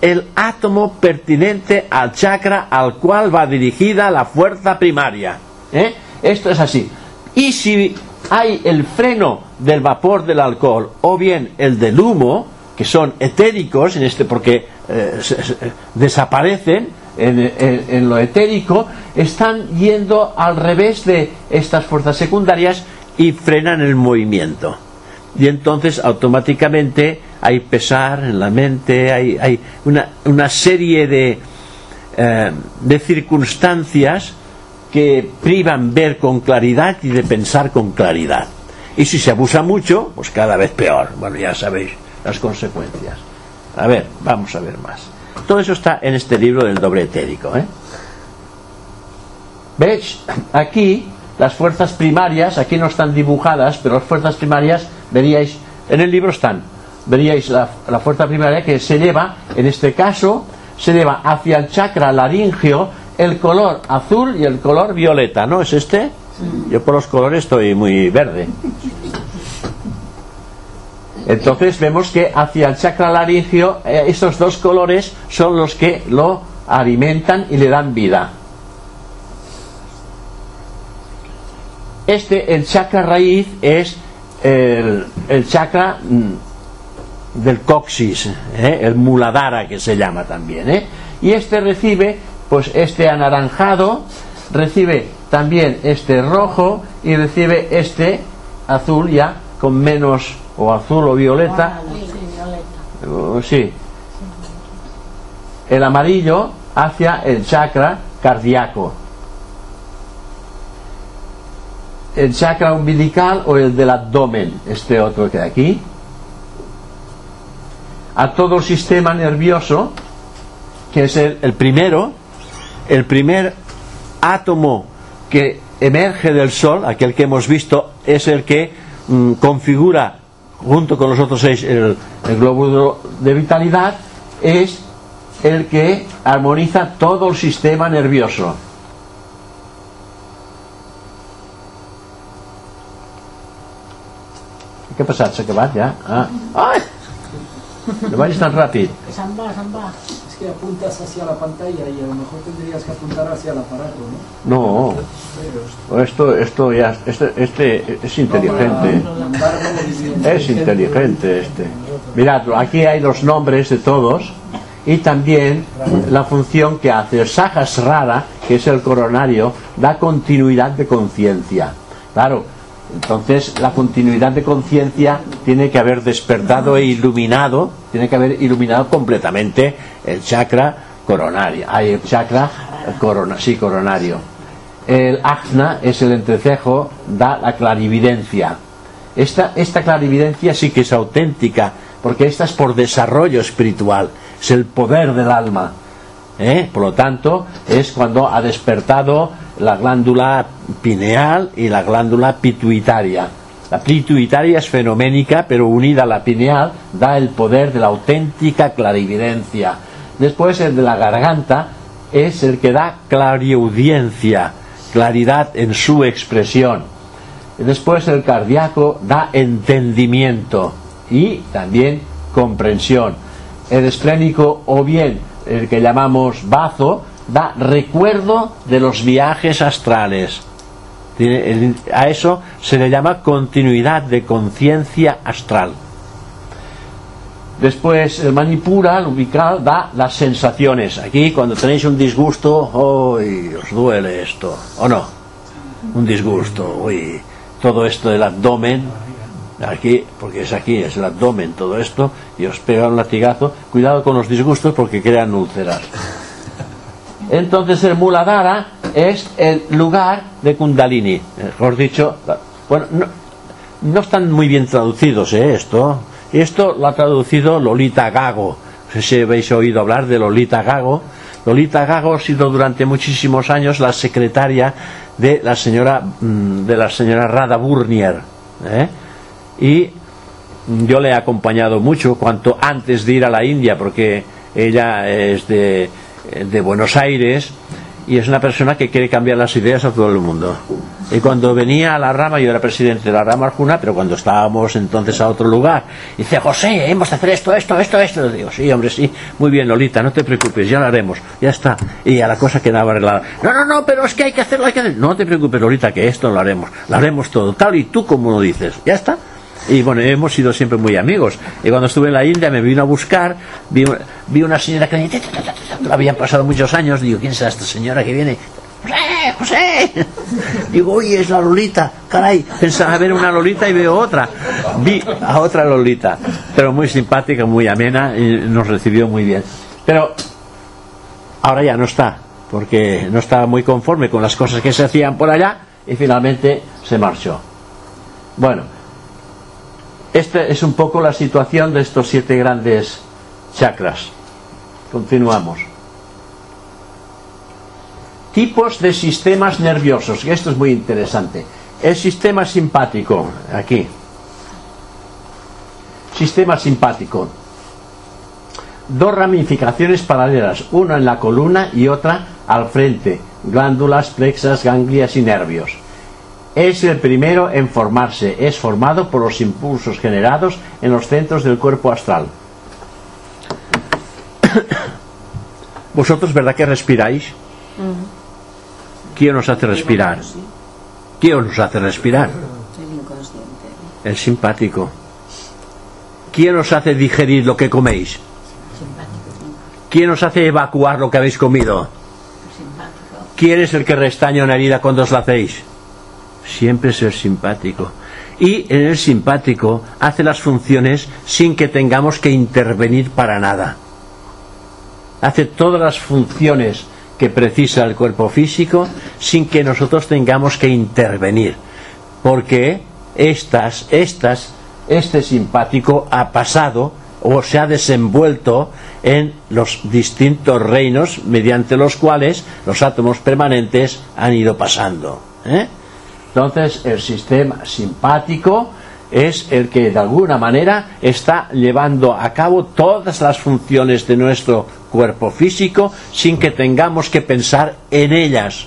el átomo pertinente al chakra al cual va dirigida la fuerza primaria. ¿eh? Esto es así. Y si hay el freno del vapor del alcohol o bien el del humo, que son etéricos en este porque eh, desaparecen en, en- en lo etérico, están yendo al revés de estas fuerzas secundarias y frenan el movimiento. Y entonces automáticamente hay pesar en la mente, hay, hay una, una serie de, eh, de circunstancias que privan ver con claridad y de pensar con claridad. Y si se abusa mucho, pues cada vez peor. Bueno, ya sabéis las consecuencias. A ver, vamos a ver más. Todo eso está en este libro del doble etérico. ¿eh? ¿Veis? Aquí las fuerzas primarias, aquí no están dibujadas, pero las fuerzas primarias, veríais, en el libro están, veríais la, la fuerza primaria que se lleva, en este caso, se lleva hacia el chakra laringeo el color azul y el color violeta, ¿no? ¿Es este? Yo por los colores estoy muy verde. Entonces vemos que hacia el chakra laringeo eh, estos dos colores son los que lo alimentan y le dan vida. Este, el chakra raíz, es el, el chakra mm, del coxis, ¿eh? el muladhara que se llama también. ¿eh? Y este recibe, pues este anaranjado, recibe también este rojo y recibe este azul ya con menos o azul o violeta. Uh, sí. El amarillo hacia el chakra cardíaco. El chakra umbilical o el del abdomen, este otro que hay aquí. A todo el sistema nervioso, que es el, el primero, el primer átomo que emerge del Sol, aquel que hemos visto, es el que mm, configura junto con los otros seis el, el de vitalidad, es el que armoniza todo el sistema nervioso. Què ha passat? S'ha acabat ja? Ah. Ai! No vagis tan ràpid. Se'n va, se'n va. Es que apuntas hacia la pantalla y a lo mejor tendrías que apuntar hacia el aparato, ¿no? No, Pero esto, esto ya, este, este es inteligente. Es inteligente este. Mirad, aquí hay los nombres de todos y también la función que hace. El Sahasrara, que es el coronario, da continuidad de conciencia. Claro, entonces la continuidad de conciencia tiene que haber despertado e iluminado, tiene que haber iluminado completamente el chakra coronario. Hay el chakra corona, coronario. El ajna es el entrecejo, da la clarividencia. Esta, esta clarividencia sí que es auténtica, porque esta es por desarrollo espiritual, es el poder del alma. ¿eh? Por lo tanto, es cuando ha despertado la glándula pineal y la glándula pituitaria. La pituitaria es fenoménica, pero unida a la pineal da el poder de la auténtica clarividencia. Después el de la garganta es el que da clariaudiencia, claridad en su expresión. Después el cardíaco da entendimiento y también comprensión. El esplénico o bien el que llamamos bazo da recuerdo de los viajes astrales. A eso se le llama continuidad de conciencia astral. Después el manipura, el ubical, da las sensaciones. Aquí cuando tenéis un disgusto, ¡ay! os duele esto, ¿o no? Un disgusto, uy, todo esto del abdomen, aquí, porque es aquí, es el abdomen, todo esto, y os pega un latigazo. Cuidado con los disgustos porque crean úlceras. Entonces el Muladhara es el lugar de Kundalini. Mejor dicho, bueno, no, están muy bien traducidos ¿eh? esto. Esto lo ha traducido Lolita Gago. No sé si habéis oído hablar de Lolita Gago. Lolita Gago ha sido durante muchísimos años la secretaria de la señora mm, de la señora Rada Burnier. ¿eh? y yo le he acompañado mucho cuanto antes de ir a la India porque ella es de, de Buenos Aires y es una persona que quiere cambiar las ideas a todo el mundo. Y cuando venía a la rama, yo era presidente de la rama Arjuna, pero cuando estábamos entonces a otro lugar, dice, José, hemos de hacer esto, esto, esto, esto. digo, sí, hombre, sí, muy bien, Lolita, no te preocupes, ya lo haremos, ya está. Y a la cosa quedaba arreglada. No, no, no, pero es que hay que hacerlo, hay que hacerlo. No te preocupes, Lolita, que esto lo haremos, lo haremos todo, tal y tú como lo dices, ya está. Y bueno, hemos sido siempre muy amigos. Y cuando estuve en la India me vino a buscar, vi, vi una señora que habían pasado muchos años, digo, ¿quién es esta señora que viene? José, José. Digo, oye, es la Lolita. Caray, pensaba ver una Lolita y veo otra. Vi a otra Lolita, pero muy simpática, muy amena y nos recibió muy bien. Pero ahora ya no está, porque no estaba muy conforme con las cosas que se hacían por allá y finalmente se marchó. Bueno, esta es un poco la situación de estos siete grandes chakras. Continuamos. Tipos de sistemas nerviosos, esto es muy interesante. El sistema simpático, aquí. Sistema simpático. Dos ramificaciones paralelas, una en la columna y otra al frente, glándulas, plexas, ganglias y nervios. Es el primero en formarse, es formado por los impulsos generados en los centros del cuerpo astral. Vosotros, ¿verdad que respiráis? ¿Quién os hace respirar? ¿Quién os hace respirar? El simpático. ¿Quién os hace digerir lo que coméis? ¿Quién os hace evacuar lo que habéis comido? ¿Quién es el que restaña una herida cuando os la hacéis? Siempre es el simpático. Y en el simpático hace las funciones sin que tengamos que intervenir para nada. Hace todas las funciones que precisa el cuerpo físico sin que nosotros tengamos que intervenir. Porque estas, estas, este simpático ha pasado o se ha desenvuelto en los distintos reinos mediante los cuales los átomos permanentes han ido pasando. ¿eh? Entonces, el sistema simpático es el que de alguna manera está llevando a cabo todas las funciones de nuestro cuerpo físico sin que tengamos que pensar en ellas.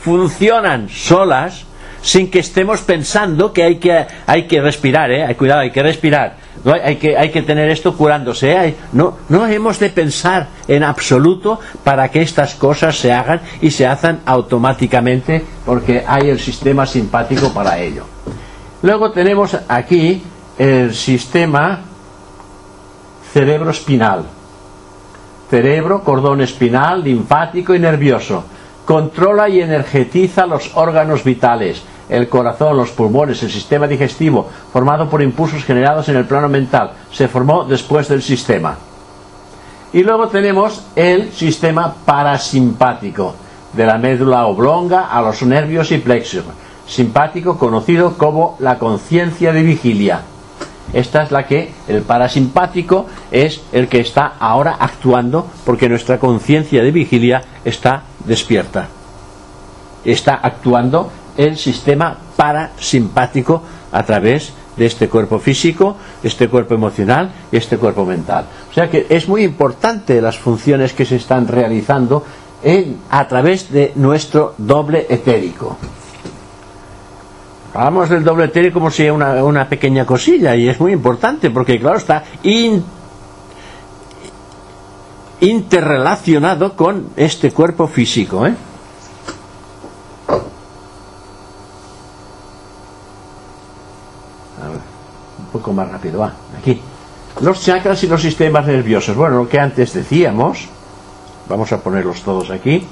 Funcionan solas sin que estemos pensando que hay que, hay que respirar, ¿eh? cuidado, hay que respirar, no, hay, que, hay que tener esto curándose, ¿eh? no, no hemos de pensar en absoluto para que estas cosas se hagan y se hacen automáticamente porque hay el sistema simpático para ello. Luego tenemos aquí el sistema cerebro espinal. Cerebro, cordón espinal, linfático y nervioso. Controla y energetiza los órganos vitales, el corazón, los pulmones, el sistema digestivo, formado por impulsos generados en el plano mental. Se formó después del sistema. Y luego tenemos el sistema parasimpático, de la médula oblonga a los nervios y plexos simpático conocido como la conciencia de vigilia. Esta es la que el parasimpático es el que está ahora actuando porque nuestra conciencia de vigilia está despierta. Está actuando el sistema parasimpático a través de este cuerpo físico, este cuerpo emocional y este cuerpo mental. O sea que es muy importante las funciones que se están realizando en, a través de nuestro doble etérico. Hablamos del doble etéreo como si una, una pequeña cosilla y es muy importante porque claro está interrelacionado con este cuerpo físico. ¿eh? A un poco más rápido, va, aquí. Los chakras y los sistemas nerviosos. Bueno, lo que antes decíamos, vamos a ponerlos todos aquí.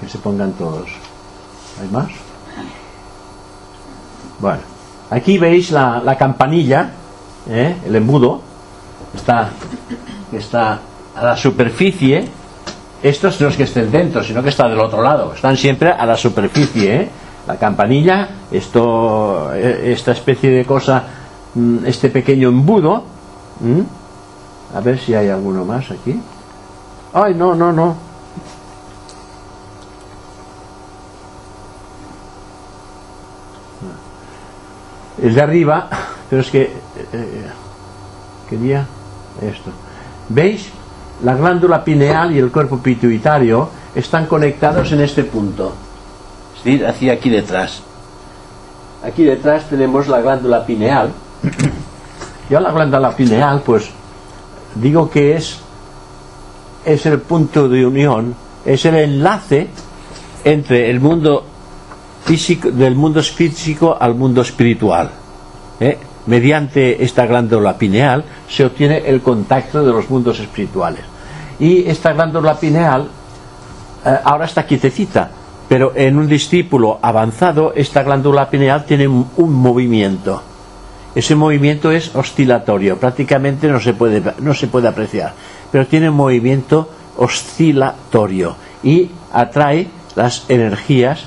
que se pongan todos. ¿Hay más? Bueno, aquí veis la, la campanilla, ¿eh? el embudo, está, está a la superficie. Estos no es que estén dentro, sino que está del otro lado. Están siempre a la superficie. ¿eh? La campanilla, esto, eh, esta especie de cosa, mm, este pequeño embudo. A ver si hay alguno más aquí. Ay, no, no, no. El de arriba, pero es que eh, eh, quería esto. ¿Veis? La glándula pineal y el cuerpo pituitario están conectados en este punto. Es decir, hacia aquí detrás. Aquí detrás tenemos la glándula pineal. Yo la glándula pineal, pues digo que es es el punto de unión, es el enlace entre el mundo del mundo físico al mundo espiritual. ¿eh? Mediante esta glándula pineal se obtiene el contacto de los mundos espirituales. Y esta glándula pineal eh, ahora está quietecita, pero en un discípulo avanzado esta glándula pineal tiene un, un movimiento. Ese movimiento es oscilatorio, prácticamente no se puede, no se puede apreciar pero tiene un movimiento oscilatorio y atrae las energías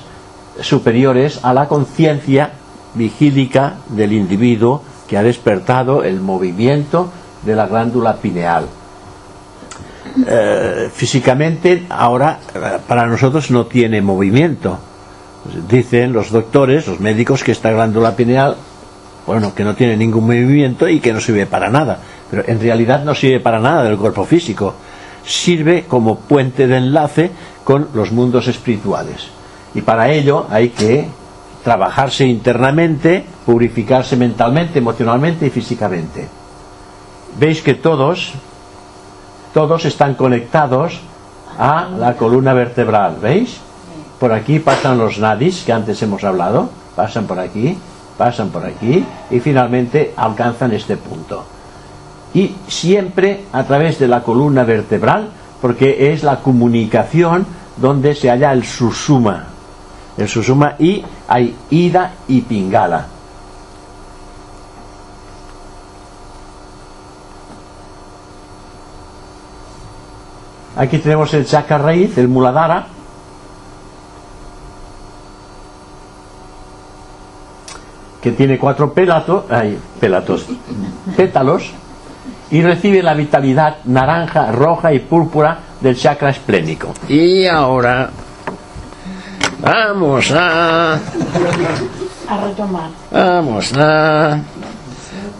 superiores a la conciencia vigílica del individuo que ha despertado el movimiento de la glándula pineal. Eh, físicamente ahora eh, para nosotros no tiene movimiento. Dicen los doctores, los médicos, que esta glándula pineal, bueno, que no tiene ningún movimiento y que no sirve para nada pero en realidad no sirve para nada del cuerpo físico. Sirve como puente de enlace con los mundos espirituales. Y para ello hay que trabajarse internamente, purificarse mentalmente, emocionalmente y físicamente. Veis que todos, todos están conectados a la columna vertebral, ¿veis? Por aquí pasan los nadis que antes hemos hablado, pasan por aquí, pasan por aquí y finalmente alcanzan este punto y siempre a través de la columna vertebral, porque es la comunicación donde se halla el susuma. El susuma y hay ida y pingala. Aquí tenemos el chakra raíz, el muladhara. que tiene cuatro pelatos, ay, pelatos, pétalos, y recibe la vitalidad naranja, roja y púrpura del chakra esplénico. Y ahora vamos a a retomar. Vamos a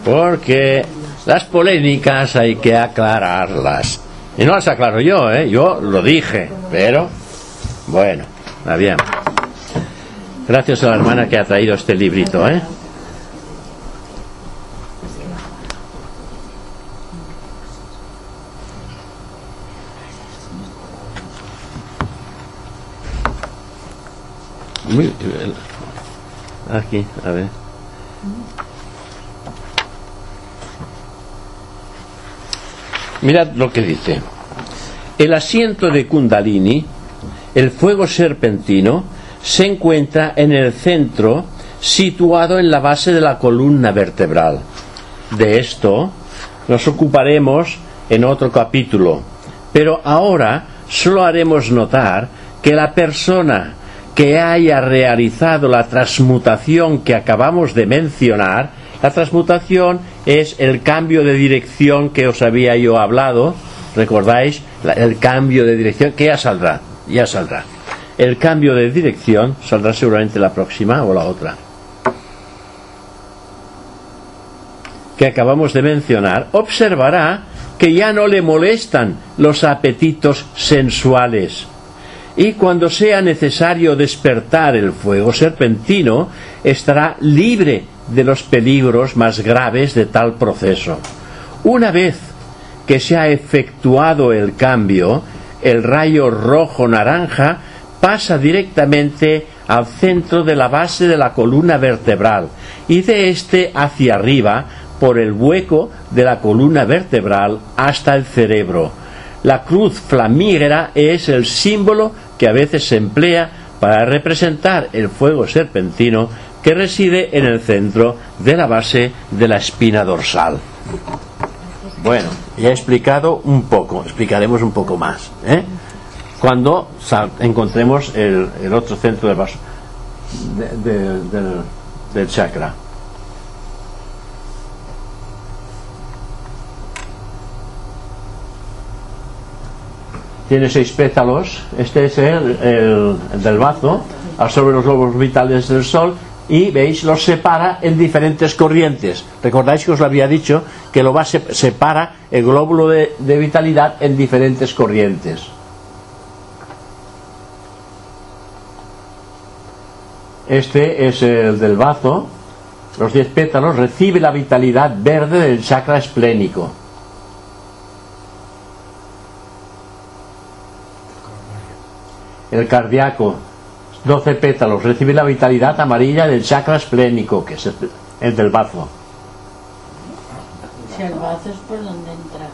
porque las polémicas hay que aclararlas. Y no las aclaro yo, ¿eh? yo lo dije, pero bueno, está bien. Gracias a la hermana que ha traído este librito, ¿eh? Aquí, a ver. Mirad lo que dice. El asiento de Kundalini, el fuego serpentino, se encuentra en el centro, situado en la base de la columna vertebral. De esto nos ocuparemos en otro capítulo, pero ahora solo haremos notar que la persona que haya realizado la transmutación que acabamos de mencionar, la transmutación es el cambio de dirección que os había yo hablado, ¿recordáis? el cambio de dirección, que ya saldrá, ya saldrá. El cambio de dirección saldrá seguramente la próxima o la otra. Que acabamos de mencionar, observará que ya no le molestan los apetitos sensuales y cuando sea necesario despertar el fuego serpentino, estará libre de los peligros más graves de tal proceso. Una vez que se ha efectuado el cambio, el rayo rojo-naranja pasa directamente al centro de la base de la columna vertebral y de este hacia arriba por el hueco de la columna vertebral hasta el cerebro la cruz flamígera es el símbolo que a veces se emplea para representar el fuego serpentino que reside en el centro de la base de la espina dorsal. Bueno, ya he explicado un poco, explicaremos un poco más. ¿eh? Cuando encontremos el, otro centro del, del chakra. Tiene seis pétalos. Este es el, el- el del bazo, absorbe los globos vitales del Sol y veis, los separa en diferentes corrientes. Recordáis que os lo había dicho que lo va se- separa el glóbulo de, de vitalidad en diferentes corrientes. Este es el del bazo. Los 10 pétalos recibe la vitalidad verde del chakra esplénico. El cardíaco, 12 pétalos, recibe la vitalidad amarilla del chakra esplénico, que es el, el del bazo. Si el brazo es por donde entra.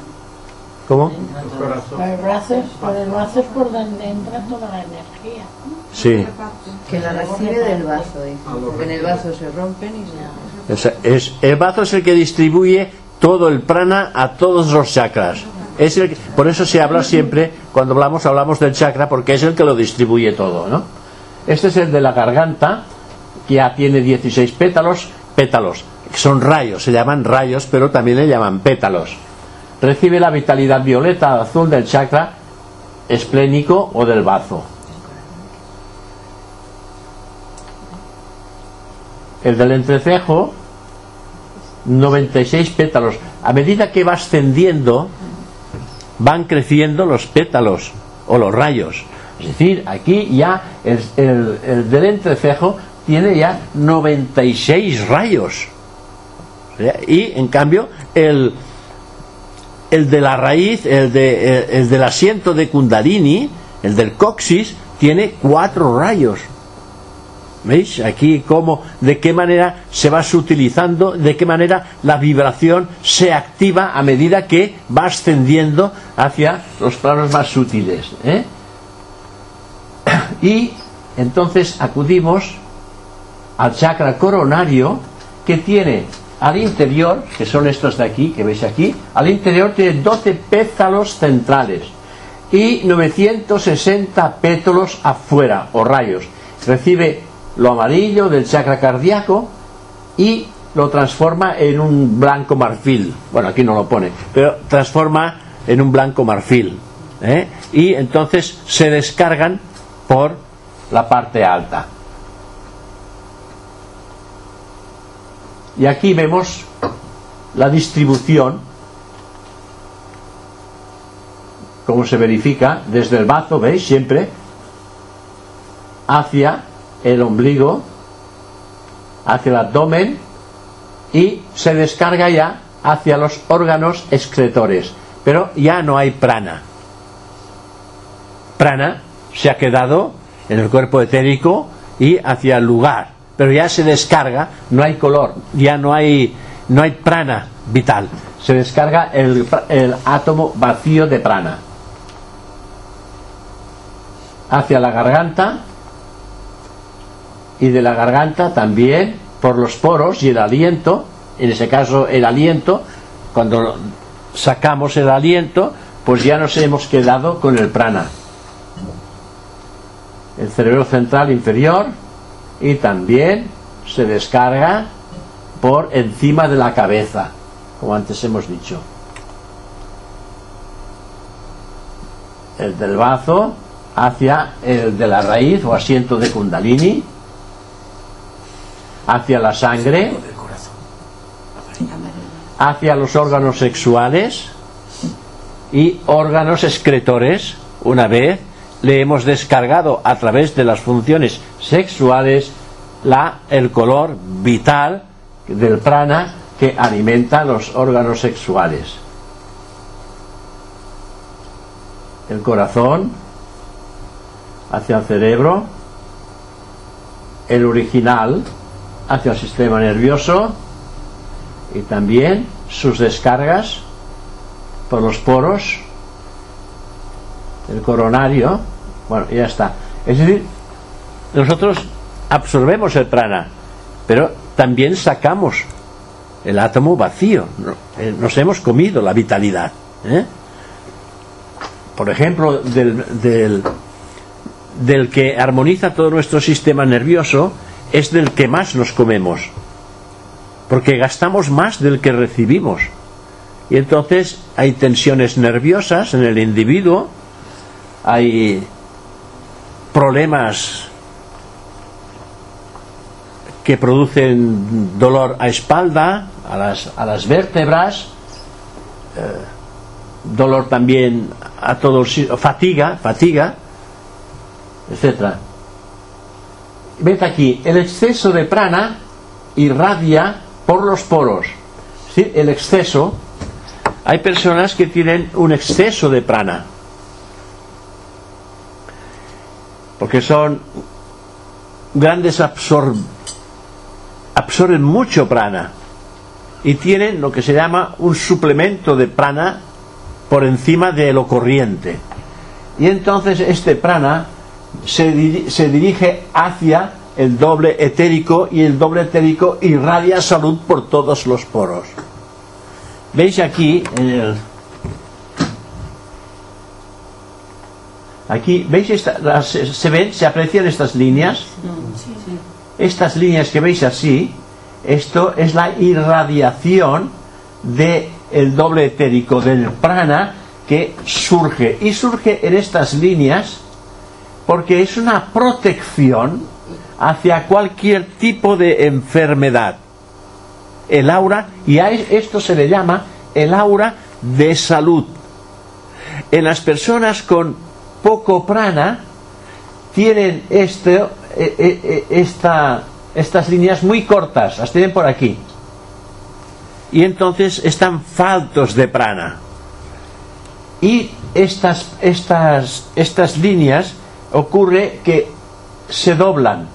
¿Cómo? El brazo es, por el brazo es por donde entra toda la energía. Sí. Que la recibe del vaso, dice. Porque en el vaso se rompen y se... Es, el bazo es el que distribuye todo el prana a todos los chakras. Es el que- por eso se habla siempre, cuando hablamos, hablamos del chakra, porque es el que lo distribuye todo. ¿no? Este es el de la garganta, que ya tiene 16 pétalos, pétalos, que son rayos, se llaman rayos, pero también le llaman pétalos. Recibe la vitalidad violeta azul del chakra esplénico o del bazo. El del entrecejo, 96 pétalos. A medida que va ascendiendo, van creciendo los pétalos o los rayos. Es decir, aquí ya el, el- el del entrecejo tiene ya 96 rayos. Y en cambio, el, el de la raíz, el, de, el, el del asiento de Kundalini, el del coxis, tiene cuatro rayos. ¿Veis? Aquí cómo, de qué manera se va sutilizando, de qué manera la vibración se activa a medida que va ascendiendo hacia los planos más sutiles. ¿eh? Y entonces acudimos al chakra coronario que tiene al interior, que son estos de aquí, que veis aquí, al interior tiene 12 pétalos centrales y 960 pétalos afuera o rayos. Recibe lo amarillo del chakra cardíaco y lo transforma en un blanco marfil. Bueno, aquí no lo pone, pero transforma en un blanco marfil. ¿eh? Y entonces se descargan por la parte alta. Y aquí vemos la distribución, como se verifica desde el bazo, ¿veis? Siempre hacia el ombligo, hacia el abdomen y se descarga ya hacia los órganos excretores. Pero ya no hay prana. Prana se ha quedado en el cuerpo etérico y hacia el lugar. Pero ya se descarga, no hay color, ya no hay, no hay prana vital. Se descarga el, el átomo vacío de prana. Hacia la garganta y de la garganta también por los poros y el aliento, en ese caso el aliento, cuando sacamos el aliento, pues ya nos hemos quedado con el prana. El cerebro central inferior y también se descarga por encima de la cabeza, como antes hemos dicho. El del bazo hacia el de la raíz o asiento de kundalini, hacia la sangre, hacia los órganos sexuales y órganos excretores, una vez le hemos descargado a través de las funciones sexuales la, el color vital del prana que alimenta los órganos sexuales. El corazón hacia el cerebro, el original hacia el sistema nervioso y también sus descargas por los poros, el coronario, bueno, ya está. Es decir, nosotros absorbemos el prana, pero también sacamos el átomo vacío. Eh, nos hemos comido la vitalidad. ¿eh? Por ejemplo, del, del, del que armoniza todo nuestro sistema nervioso es del que más nos comemos, porque gastamos más del que recibimos. Y entonces hay tensiones nerviosas en el individuo hay problemas que producen dolor a espalda, a las, a las vértebras, eh, dolor también a todos, fatiga, fatiga, etcétera. Ves aquí, el exceso de prana irradia por los poros. ¿Sí? El exceso, hay personas que tienen un exceso de prana, porque son grandes absor absorben mucho prana y tienen lo que se llama un suplemento de prana por encima de lo corriente. Y entonces este prana se, diri- se dirige hacia el doble etérico y el doble etérico irradia salud por todos los poros. ¿Veis aquí? en el- aquí, ¿veis? esta- las- ¿Se ven? ¿Se aprecian estas líneas? Estas líneas que veis así, esto es la irradiación del el doble etérico del prana que surge. Y surge en estas líneas porque es una protección hacia cualquier tipo de enfermedad. El aura, y a es- esto se le llama el aura de salud. En las personas con poco prana tienen este, eh, eh, eh, esta, estas líneas muy cortas, las tienen por aquí. Y entonces están faltos de prana. Y estas, estas, estas líneas ocurre que se doblan.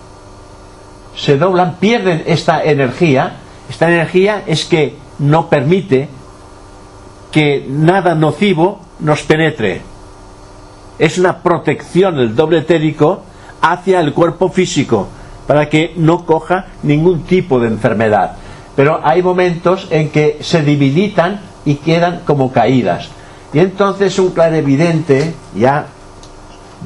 Se doblan, pierden esta energía. Esta energía es que no permite que nada nocivo nos penetre. Es una protección del doble etérico hacia el cuerpo físico para que no coja ningún tipo de enfermedad. Pero hay momentos en que se debilitan y quedan como caídas. Y entonces un clarevidente ya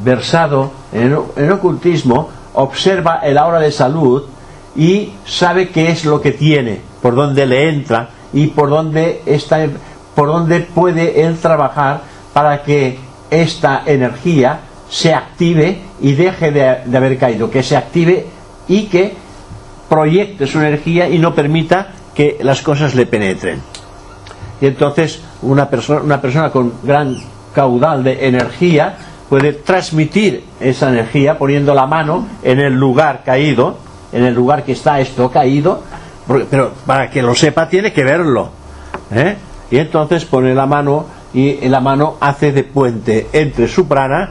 versado en, ocultismo observa el aura de salud y sabe qué es lo que tiene, por dónde le entra y por dónde está, por dónde puede él trabajar para que esta energía se active y deje de, de haber caído, que se active y que proyecte su energía y no permita que las cosas le penetren. Y entonces una persona, una persona con gran caudal de energía puede transmitir esa energía poniendo la mano en el lugar caído, en el lugar que está esto caído, pero para que lo sepa tiene que verlo. ¿eh? Y entonces pone la mano y la mano hace de puente entre su prana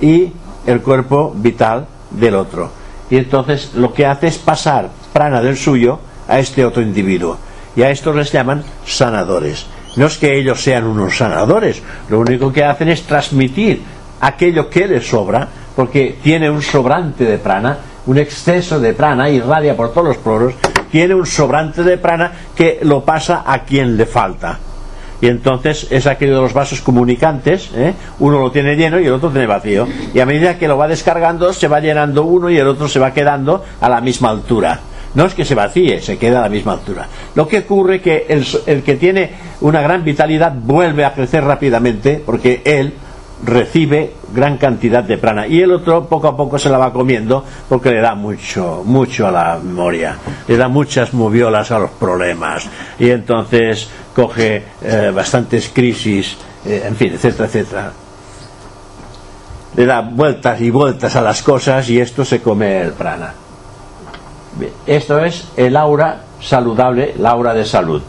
y el cuerpo vital del otro. Y entonces lo que hace es pasar prana del suyo a este otro individuo. Y a estos les llaman sanadores. No es que ellos sean unos sanadores, lo único que hacen es transmitir aquello que les sobra, porque tiene un sobrante de prana, un exceso de prana, irradia por todos los poros, tiene un sobrante de prana que lo pasa a quien le falta. Y entonces es aquello de los vasos comunicantes, ¿eh? uno lo tiene lleno y el otro tiene vacío. Y a medida que lo va descargando, se va llenando uno y el otro se va quedando a la misma altura. No es que se vacíe, se queda a la misma altura. Lo que ocurre es que el, el que tiene una gran vitalidad vuelve a crecer rápidamente porque él recibe gran cantidad de prana. Y el otro poco a poco se la va comiendo porque le da mucho mucho a la memoria. Le da muchas moviolas a los problemas. Y entonces coge eh, bastantes crisis eh, en fin etcétera etcétera. Le da vueltas y vueltas a las cosas y esto se come el prana. Esto es el aura saludable el aura de salud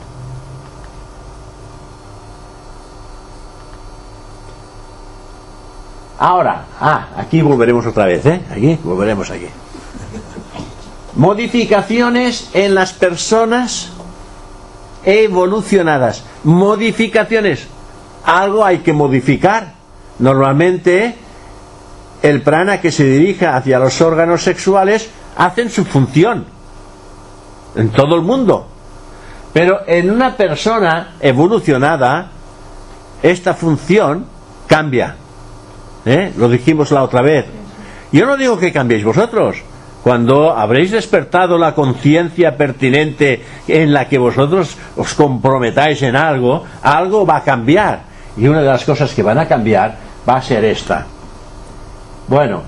Ahora, ah, aquí volveremos otra vez, ¿eh? Aquí, volveremos aquí. Modificaciones en las personas evolucionadas. Modificaciones. Algo hay que modificar. Normalmente, el prana que se dirija hacia los órganos sexuales hacen su función. En todo el mundo. Pero en una persona evolucionada, esta función cambia. ¿Eh? Lo dijimos la otra vez. Yo no digo que cambiéis vosotros. Cuando habréis despertado la conciencia pertinente en la que vosotros os comprometáis en algo, algo va a cambiar. Y una de las cosas que van a cambiar va a ser esta. Bueno,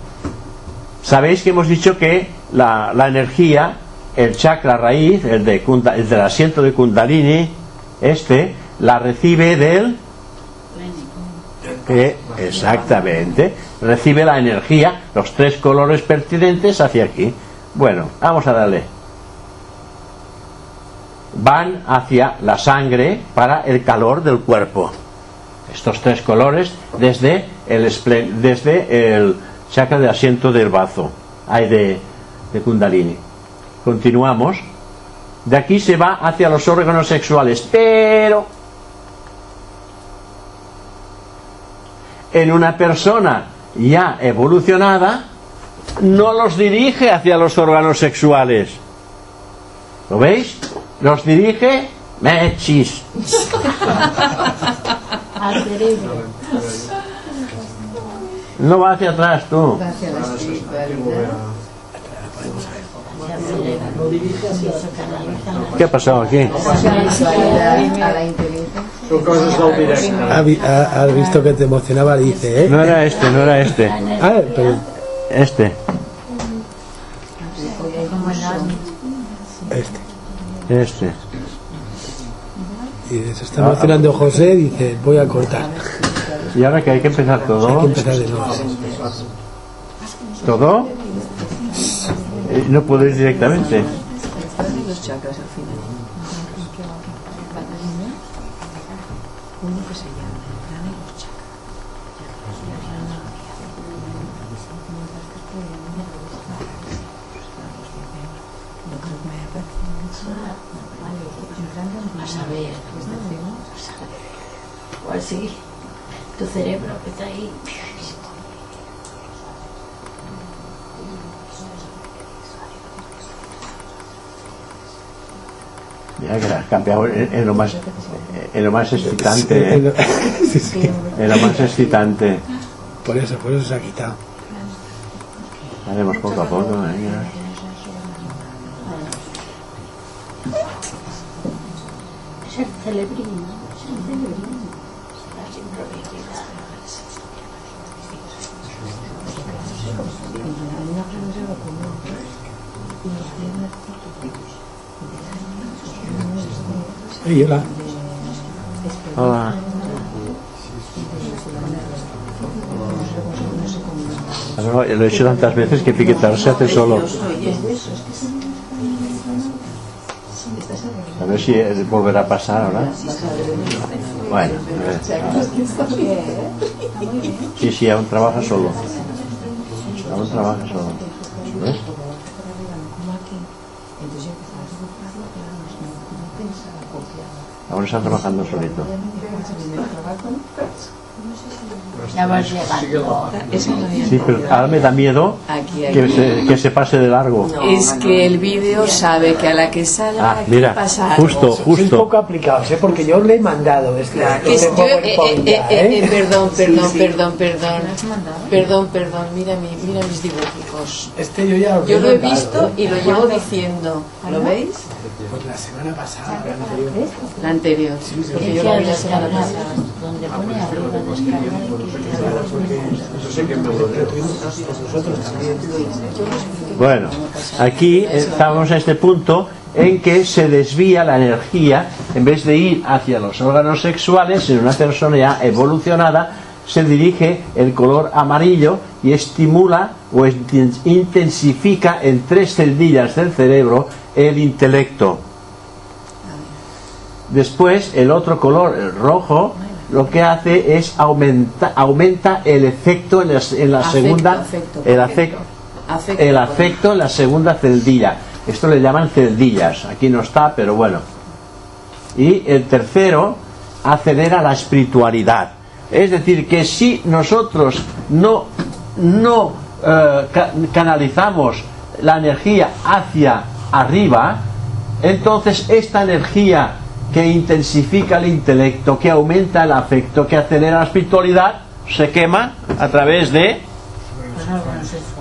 sabéis que hemos dicho que la, energía, el chakra raíz, el, de, el del asiento de Kundalini, este, la recibe del... que- exactamente, recibe la energía, los tres colores pertinentes hacia aquí. Bueno, vamos a darle. Van hacia la sangre para el calor del cuerpo. Estos tres colores desde el, desde el chakra de asiento del bazo, hay de, de Kundalini. Continuamos. De aquí se va hacia los órganos sexuales, pero en una persona ya evolucionada no los dirige hacia los órganos sexuales. ¿Lo veis? Los dirige mechis. No va hacia atrás tú. Va hacia la espiritualidad. Al cerebro. Lo dirige hacia Se canalizan las- ¿Qué ha pasado aquí? Has visto que te emocionaba, dice, ¿eh? No era este, no era este. Ah, pero Este, este. este. Y se está emocionando José, dice, voy a cortar. Y ahora que hay que empezar Hay que todo, empezar de nuevo. todo, no puedo ir directamente. Uno que se llama el prana y los chakras. A saber. Igual sí. Tu cerebro que está ahí. Cambiado en, lo más, en lo más excitante, ¿eh? Sí, sí. en lo más excitante. Por eso, por eso se ha quitado. Haremos poco a poco. Es el cerebrino. La. Ey, hola. Hola. No, lo he hecho tantas veces que piquetar se hace solo. A ver si volverá a pasar ahora. Bueno, a ver. Sí, sí, aún trabaja solo. Aún trabaja solo. Aún está trabajando solito. Ya vas llegando. Sí, pero ahora me da miedo Aquí, aquí. que se, que se pase de largo. Es que el vídeo sabe que a la que salga Ah, aquí mira, pasa algo. justo, Sois justo. poco aplicados, ¿eh? Porque yo le he mandado este, es- este yo- eh, eh, ya, eh, ¿eh? eh, perdón, perdón, sí. perdón, perdón. Perdón, perdón, mira, mi, mira mis dibujos. Este yo ya Yo lo he mandado, visto ¿eh? y lo llevo diciendo. ¿Lo veis? Pues la semana pasada, la anterior. La anterior. Porque yo lo vi la semana pasada. Donde pone arriba descargar Bueno, aquí estamos a este punto en que se desvía la energía, en vez de ir hacia los órganos sexuales, en una persona ya evolucionada, se dirige el color amarillo y estimula o inten- intensifica en tres celdillas del cerebro el intelecto. Después, el otro color, el rojo, lo que hace es aumenta, aumenta el efecto en la, en la Afecto, segunda, afecto, el afecto. el afecto en la segunda celdilla. Esto le llaman celdillas. Aquí no está, pero bueno. Y el tercero acelera la espiritualidad. Es decir, que si nosotros no, no eh, ca- canalizamos la energía hacia arriba, entonces esta energía que intensifica el intelecto, que aumenta el afecto, que acelera la espiritualidad, se quema a través de...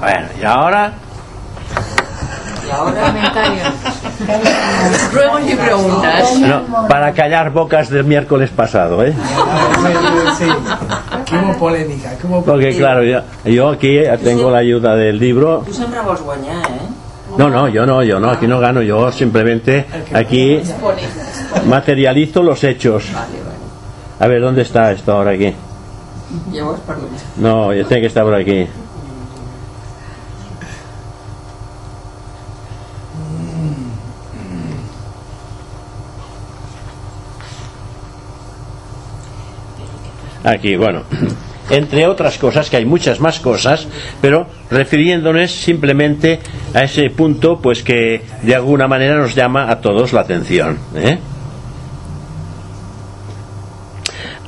Bueno, y ahora... Y ahora comentarios. Ruegos y preguntas. No, para callar bocas del miércoles pasado, ¿eh? Sí. hubo polémica, Porque claro, yo, yo aquí tengo la ayuda del libro. Sempre vols guanyar, eh? No, no, yo no, yo no, aquí no gano, yo simplemente aquí materializo los hechos. A ver, ¿dónde está esto ahora aquí? No, yo tiene que estar por aquí. Aquí, bueno. Entre otras cosas, que hay muchas más cosas, pero refiriéndonos simplemente a ese punto, pues que de alguna manera nos llama a todos la atención. ¿eh?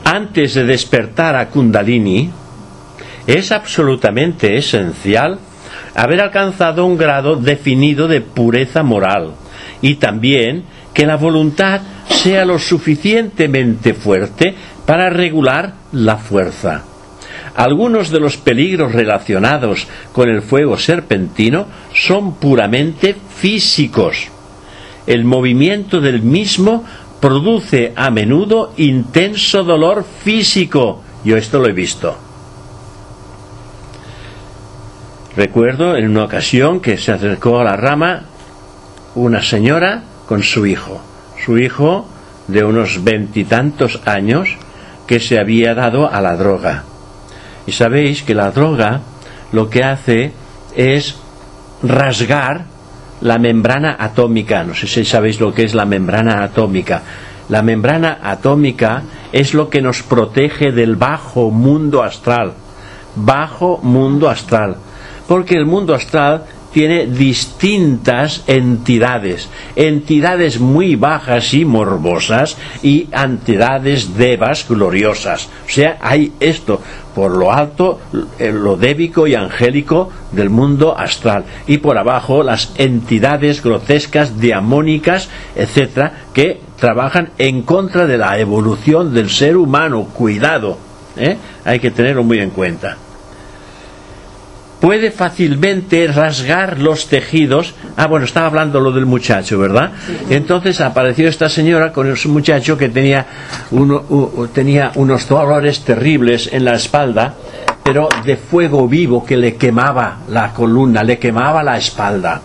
Antes de despertar a Kundalini, es absolutamente esencial haber alcanzado un grado definido de pureza moral y también que la voluntad sea lo suficientemente fuerte para regular la fuerza. Algunos de los peligros relacionados con el fuego serpentino son puramente físicos. El movimiento del mismo produce a menudo intenso dolor físico. Yo esto lo he visto. Recuerdo en una ocasión que se acercó a la rama una señora con su hijo. Su hijo de unos veintitantos años que se había dado a la droga. Y sabéis que la droga lo que hace es rasgar la membrana atómica. No sé si sabéis lo que es la membrana atómica. La membrana atómica es lo que nos protege del bajo mundo astral. Bajo mundo astral. Porque el mundo astral tiene distintas entidades, entidades muy bajas y morbosas y entidades devas gloriosas. O sea, hay esto por lo alto, eh, lo débico y angélico del mundo astral y por abajo las entidades grotescas, diamónicas, etcétera, que trabajan en contra de la evolución del ser humano. Cuidado, ¿eh? hay que tenerlo muy en cuenta puede fácilmente rasgar los tejidos. Ah, bueno, estaba hablando lo del muchacho, ¿verdad? Entonces apareció esta señora con su muchacho que tenía, uno, tenía unos dolores terribles en la espalda, pero de fuego vivo que le quemaba la columna, le quemaba la espalda.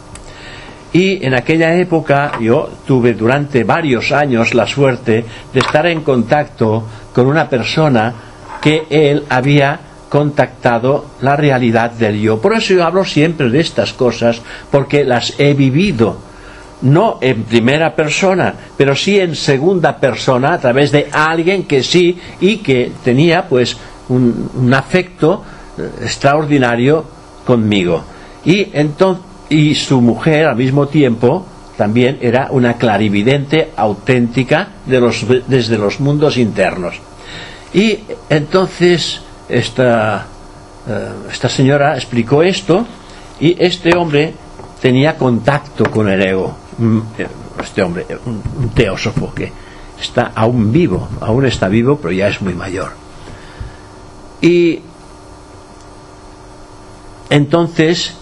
Y en aquella época yo tuve durante varios años la suerte de estar en contacto con una persona que él había contactado la realidad del yo. Por eso yo hablo siempre de estas cosas, porque las he vivido, no en primera persona, pero sí en segunda persona, a través de alguien que sí y que tenía pues un, afecto eh, extraordinario conmigo. Y entonces y su mujer al mismo tiempo también era una clarividente auténtica de los, desde los mundos internos. Y entonces esta, eh, esta señora explicó esto y este hombre tenía contacto con el ego. Mm, eh, Este hombre, eh, un, teósofo que está aún vivo, aún está vivo, pero ya es muy mayor. Y entonces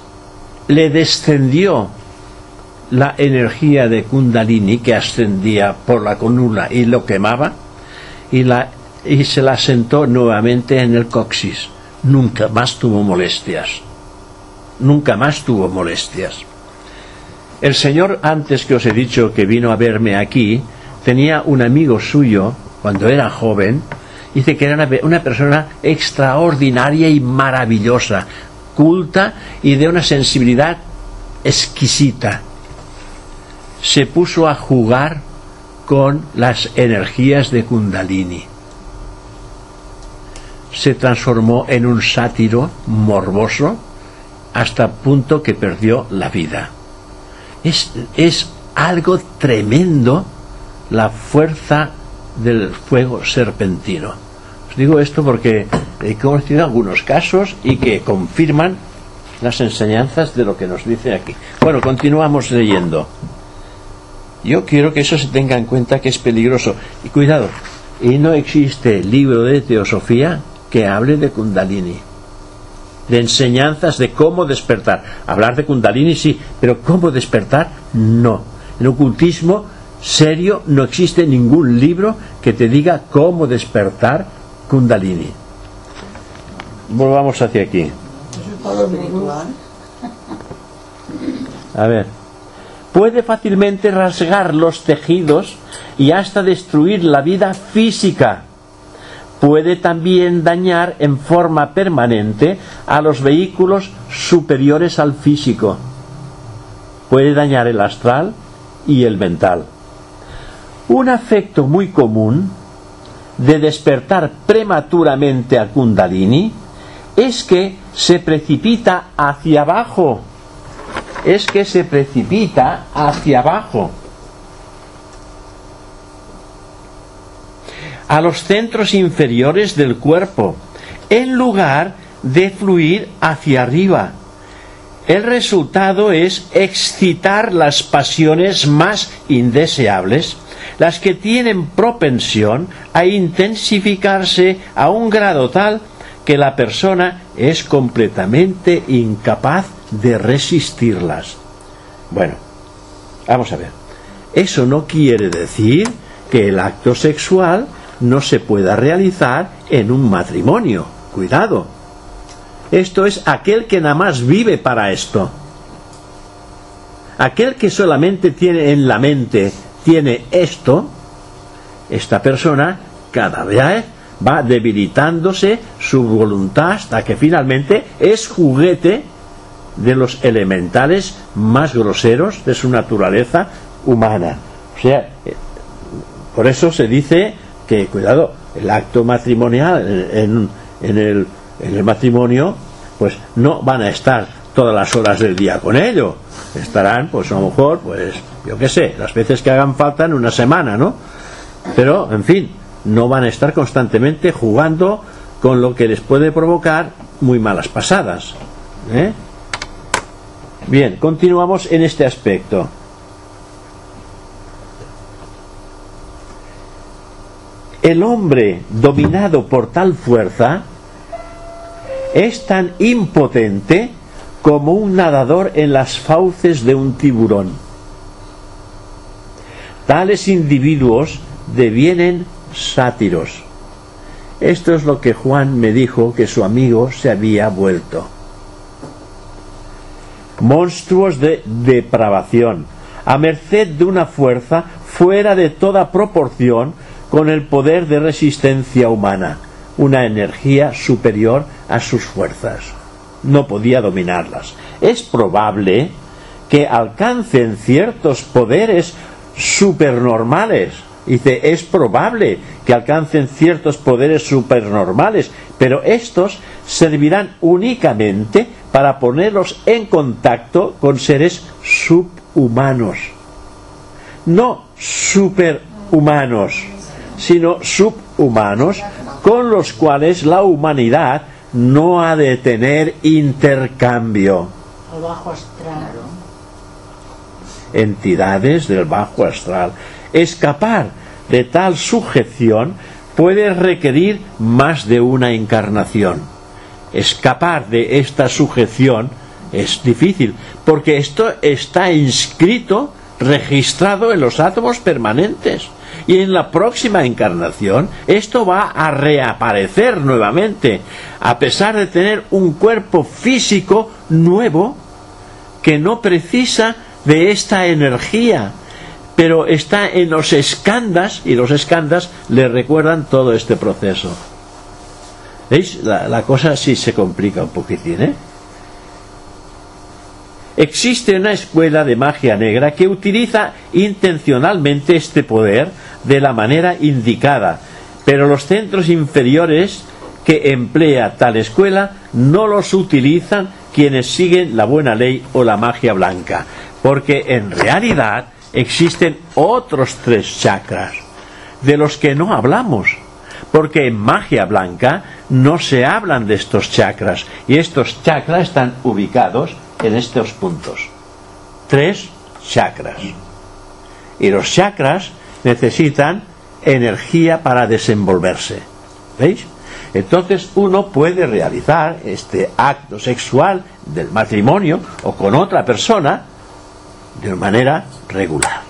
le descendió la energía de Kundalini que ascendía por la columna y lo quemaba y, la, y se la sentó nuevamente en el coxis. Nunca más tuvo molestias. Nunca más tuvo molestias. El señor, antes que os he dicho que vino a verme aquí, tenía un amigo suyo, cuando era joven, dice que era una, una persona extraordinaria y maravillosa, culta y de una sensibilidad exquisita. Se puso a jugar con las energías de Kundalini. Se transformó en un sátiro morboso hasta punto que perdió la vida. Es, es algo tremendo la fuerza del fuego serpentino. Os digo esto porque he conocido algunos casos y que confirman las enseñanzas de lo que nos dice aquí. Bueno, continuamos leyendo. Yo quiero que eso se tenga en cuenta que es peligroso. Y cuidado, y no existe libro de teosofía que hable de Kundalini. De enseñanzas de cómo despertar. Hablar de Kundalini sí, pero cómo despertar no. En ocultismo serio no existe ningún libro que te diga cómo despertar Kundalini. volvamos hacia aquí. A ver. Puede fácilmente rasgar los tejidos y hasta destruir la vida física. Puede también dañar en forma permanente a los vehículos superiores al físico. Puede dañar el astral y el mental. Un afecto muy común de despertar prematuramente a Kundalini es que se precipita hacia abajo. Es que se precipita hacia abajo. A los centros inferiores del cuerpo, en lugar de fluir hacia arriba. El resultado es excitar las pasiones más indeseables, las que tienen propensión a intensificarse a un grado tal que la persona es completamente incapaz de resistirlas. Bueno, vamos a ver. Eso no quiere decir que el acto sexual no se pueda realizar en un matrimonio. Cuidado. Esto es aquel que nada más vive para esto. Aquel que solamente tiene en la mente, tiene esto, esta persona cada vez va debilitándose su voluntad hasta que finalmente es juguete de los elementales más groseros de su naturaleza humana. O sea, eh, por eso se dice que, cuidado, el acto matrimonial en, el matrimonio, pues no van a estar todas las horas del día con ello. Estarán, pues a lo mejor, pues, yo qué sé, las veces que hagan falta en una semana, ¿no? Pero, en fin, no van a estar constantemente jugando con lo que les puede provocar muy malas pasadas. ¿eh? Bien, continuamos en este aspecto. El hombre dominado por tal fuerza es tan impotente como un nadador en las fauces de un tiburón. Tales individuos devienen sátiros. Esto es lo que Juan me dijo que su amigo se había vuelto. Monstruos de depravación, a merced de una fuerza fuera de toda proporción con el poder de resistencia humana, una energía superior a sus fuerzas. No podía dominarlas. Es probable que alcancen ciertos poderes supernormales. Dice, es probable que alcancen ciertos poderes supernormales, pero estos servirán únicamente para ponerlos en contacto con seres subhumanos. No superhumanos, sino subhumanos con los cuales la humanidad no ha de tener intercambio. Al bajo astral. Entidades del bajo astral. Escapar de tal sujeción puede requerir más de una encarnación. Escapar de esta sujeción es difícil, porque esto está inscrito, registrado en los átomos permanentes. Y en la próxima encarnación esto va a reaparecer nuevamente, a pesar de tener un cuerpo físico nuevo que no precisa de esta energía, pero está en los escandas y los escandas le recuerdan todo este proceso. ¿Veis? La, la cosa sí se complica un poquitín, ¿eh? Existe una escuela de magia negra que utiliza intencionalmente este poder de la manera indicada, pero los centros inferiores que emplea tal escuela no los utilizan quienes siguen la buena ley o la magia blanca, porque en realidad existen otros tres chakras de los que no hablamos, porque en magia blanca no se hablan de estos chakras y estos chakras están ubicados en estos puntos. Tres chakras. Y los chakras necesitan energía para desenvolverse. ¿Veis? Entonces uno puede realizar este acto sexual del matrimonio o con otra persona de manera regular,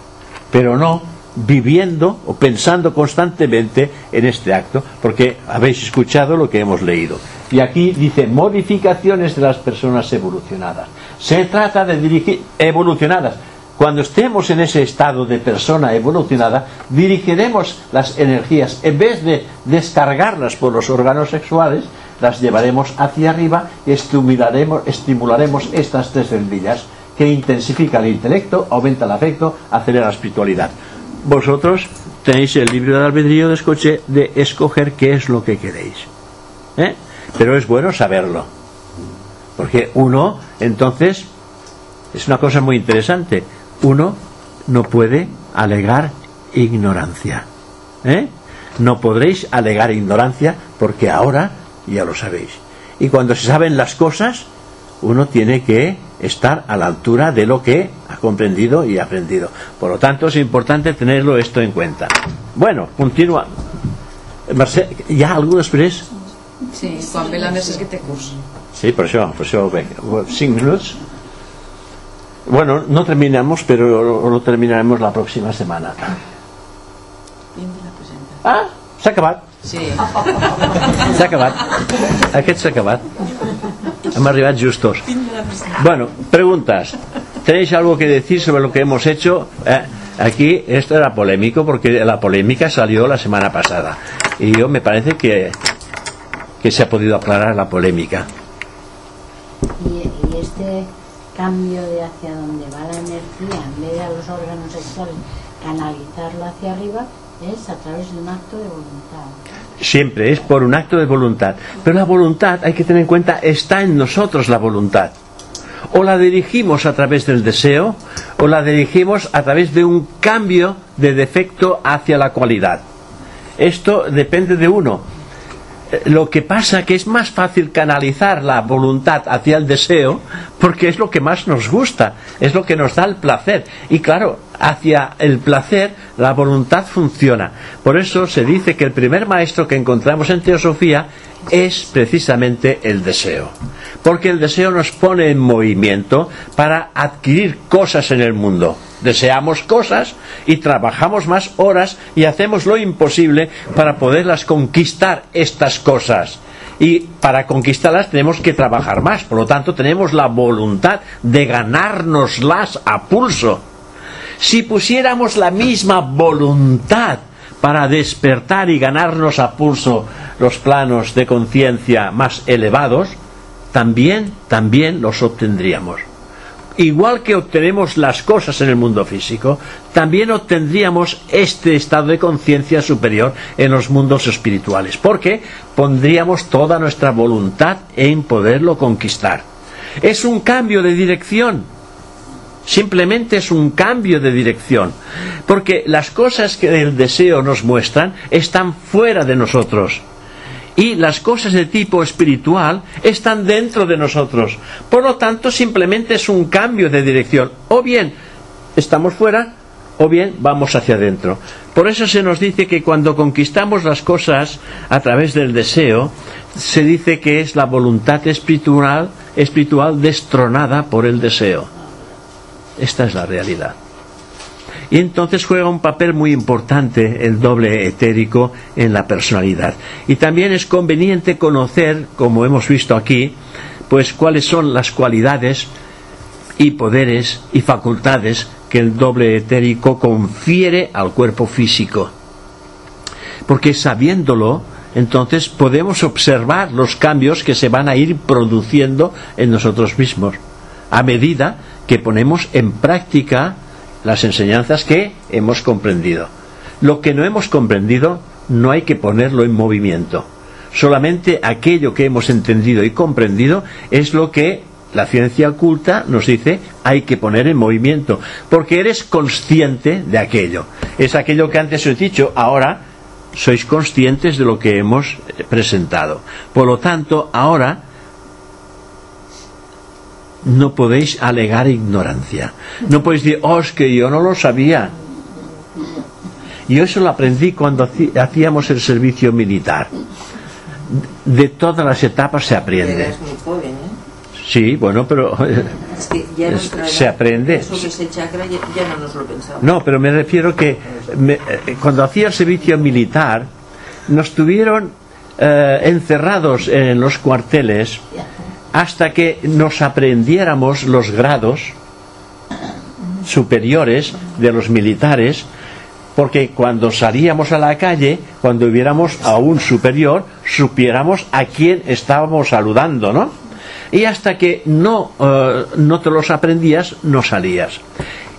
pero no viviendo o pensando constantemente en este acto, porque habéis escuchado lo que hemos leído. Y aquí dice modificaciones de las personas evolucionadas. Se trata de dirigir evolucionadas. Cuando estemos en ese estado de persona evolucionada, dirigiremos las energías, en vez de descargarlas por los órganos sexuales, las llevaremos hacia arriba y estimularemos, estas tres vendillas que intensifica el intelecto, aumenta el afecto, acelera la espiritualidad. Vosotros tenéis el libre de albedrío de, escoche, de escoger qué es lo que queréis. ¿eh? Pero es bueno saberlo. Porque uno, entonces, es una cosa muy interesante. Uno no puede alegar ignorancia. ¿eh? No podréis alegar ignorancia porque ahora ya lo sabéis. Y cuando se saben las cosas, uno tiene que estar a la altura de lo que ha comprendido y aprendido. Por lo tanto, es importante tenerlo esto en cuenta. Bueno, continúa. Mercè, hi ha algú després? Sí, quan ve la que té curs. Sí, por eso, por eso, ve. Cinco minutos. Bueno, no terminamos, pero lo terminaremos la próxima semana. Ah, s'ha acabat. Sí. S'ha acabat. Aquest s'ha acabat. Hem arribat justos. Bueno, preguntas. ¿Tenéis algo que decir sobre lo que hemos hecho? Eh, aquí esto era polémico porque la polémica salió la semana pasada. Y yo me parece que, que se ha podido aclarar la polémica. Y, y este cambio de hacia dónde va la energía, en vez de a los órganos sexuales, canalizarlo hacia arriba, es a través de un acto de voluntad. Siempre es por un acto de voluntad. Pero la voluntad, hay que tener en cuenta, está en nosotros la voluntad. O la dirigimos a través del deseo, o la dirigimos a través de un cambio de defecto hacia la cualidad. Esto depende de uno. Lo que pasa que es más fácil canalizar la voluntad hacia el deseo porque es lo que más nos gusta, es lo que nos da el placer. Y claro, hacia el placer la voluntad funciona. Por eso se dice que el primer maestro que encontramos en teosofía es precisamente el deseo. Porque el deseo nos pone en movimiento para adquirir cosas en el mundo. Deseamos cosas y trabajamos más horas y hacemos lo imposible para poderlas conquistar estas cosas. Y para conquistarlas tenemos que trabajar más. Por lo tanto, tenemos la voluntad de ganárnoslas a pulso. Si pusiéramos la misma voluntad para despertar y ganarnos a pulso los planos de conciencia más elevados, también, también los obtendríamos. Igual que obtenemos las cosas en el mundo físico, también obtendríamos este estado de conciencia superior en los mundos espirituales, porque pondríamos toda nuestra voluntad en poderlo conquistar. Es un cambio de dirección, Simplemente es un cambio de dirección. Porque las cosas que el deseo nos muestran están fuera de nosotros. Y las cosas de tipo espiritual están dentro de nosotros. Por lo tanto, simplemente es un cambio de dirección. O bien estamos fuera, o bien vamos hacia adentro. Por eso se nos dice que cuando conquistamos las cosas a través del deseo, se dice que es la voluntad espiritual, espiritual destronada por el deseo. Esta es la realidad. Y entonces juega un papel muy importante el doble etérico en la personalidad. Y también es conveniente conocer, como hemos visto aquí, pues cuáles son las cualidades y poderes y facultades que el doble etérico confiere al cuerpo físico. Porque sabiéndolo, entonces podemos observar los cambios que se van a ir produciendo en nosotros mismos a medida que ponemos en práctica las enseñanzas que hemos comprendido. Lo que no hemos comprendido no hay que ponerlo en movimiento. Solamente aquello que hemos entendido y comprendido es lo que la ciencia oculta nos dice hay que poner en movimiento, porque eres consciente de aquello. Es aquello que antes os he dicho, ahora sois conscientes de lo que hemos presentado. Por lo tanto, ahora no podéis alegar ignorancia. No podéis decir, oh, es que yo no lo sabía. Yo eso lo aprendí cuando hacíamos el servicio militar. De todas las etapas se aprende. ¿eh? Sí, bueno, pero Es que ya Es- nuestra edad, se aprende. Eso que es el chakra ya, ya no nos lo pensamos. no, pero me refiero que me- eh, cuando hacía el servicio militar, nos tuvieron eh, encerrados en los cuarteles hasta que nos aprendiéramos los grados superiores de los militares, porque cuando salíamos a la calle, cuando viéramos a un superior, supiéramos a quién estábamos saludando, ¿no? Y hasta que no, eh, no te los aprendías, no salías.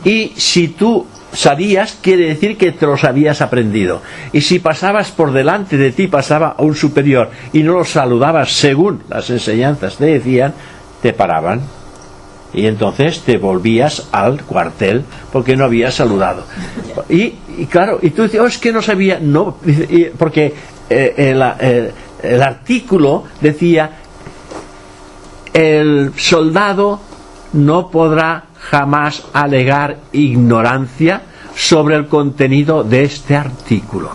Y si tú salías, quiere decir que te los habías aprendido. Y si pasabas por delante de ti, pasaba un superior y no los saludabas según las enseñanzas te decían, te paraban y entonces te volvías al cuartel porque no habías saludado y, claro y tú dices oh, es que no sabía no porque eh, el- el artículo decía el soldado no podrá jamás alegar ignorancia sobre el contenido de este artículo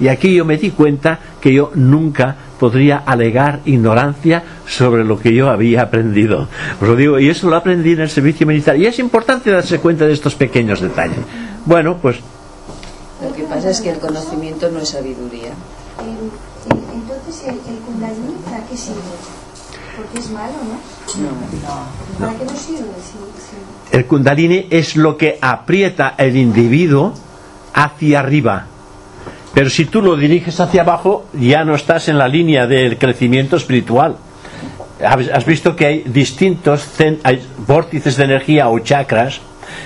y aquí yo me di cuenta que yo nunca podría alegar ignorancia sobre lo que yo había aprendido. Os lo digo, y eso lo aprendí en el servicio militar. Y es importante darse cuenta de estos pequeños detalles. Bueno, pues Lo que pasa es que el conocimiento no es sabiduría. El- el- entonces, el, el Kundalini, ¿para qué sirve? Porque es malo, ¿no? No. ¿Para qué no sirve? Si, si- el kundalini es lo que aprieta el individuo hacia arriba. Pero si tú lo diriges hacia abajo, ya no estás en la línea del crecimiento espiritual. Has visto que hay distintos hay vórtices de energía o chakras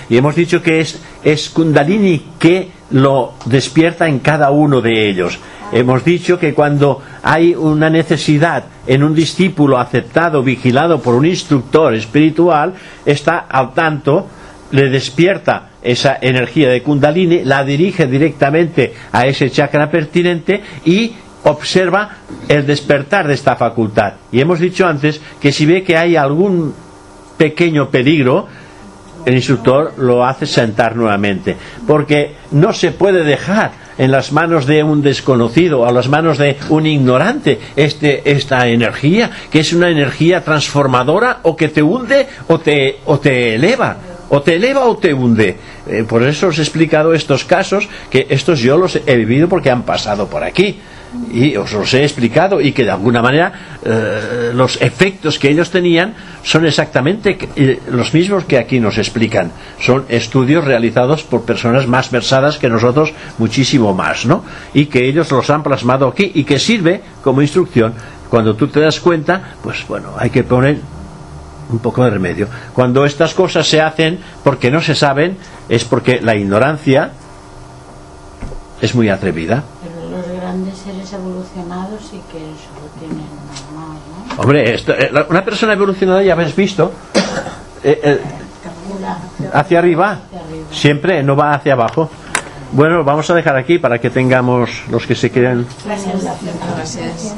y hemos dicho que es, es Kundalini que lo despierta en cada uno de ellos. Hemos dicho que cuando hay una necesidad en un discípulo aceptado, vigilado por un instructor espiritual, está al tanto, le despierta esa energía de Kundalini, la dirige directamente a ese chakra pertinente y observa el despertar de esta facultad. Y hemos dicho antes que si ve que hay algún pequeño peligro, el instructor lo hace sentar nuevamente. Porque no se puede dejar en las manos de un desconocido a las manos de un ignorante este, esta energía, que es una energía transformadora o que te hunde o te, o te eleva. O te eleva o te hunde. Eh, por eso os he explicado estos casos, que estos yo los he vivido porque han pasado por aquí y os los he explicado y que de alguna manera eh, los efectos que ellos tenían son exactamente eh, los mismos que aquí nos explican. Son estudios realizados por personas más versadas que nosotros, muchísimo más, ¿no? Y que ellos los han plasmado aquí y que sirve como instrucción. Cuando tú te das cuenta, pues bueno, hay que poner un poco de remedio. Cuando estas cosas se hacen porque no se saben, es porque la ignorancia es muy atrevida. Grandes seres evolucionados sí que eso lo tienen normal, ¿no? Hombre, esto- eh, una persona evolucionada ya habéis visto eh, eh, hacia arriba, siempre no va hacia abajo. Bueno, vamos a dejar aquí para que tengamos los que se queden. Gracias.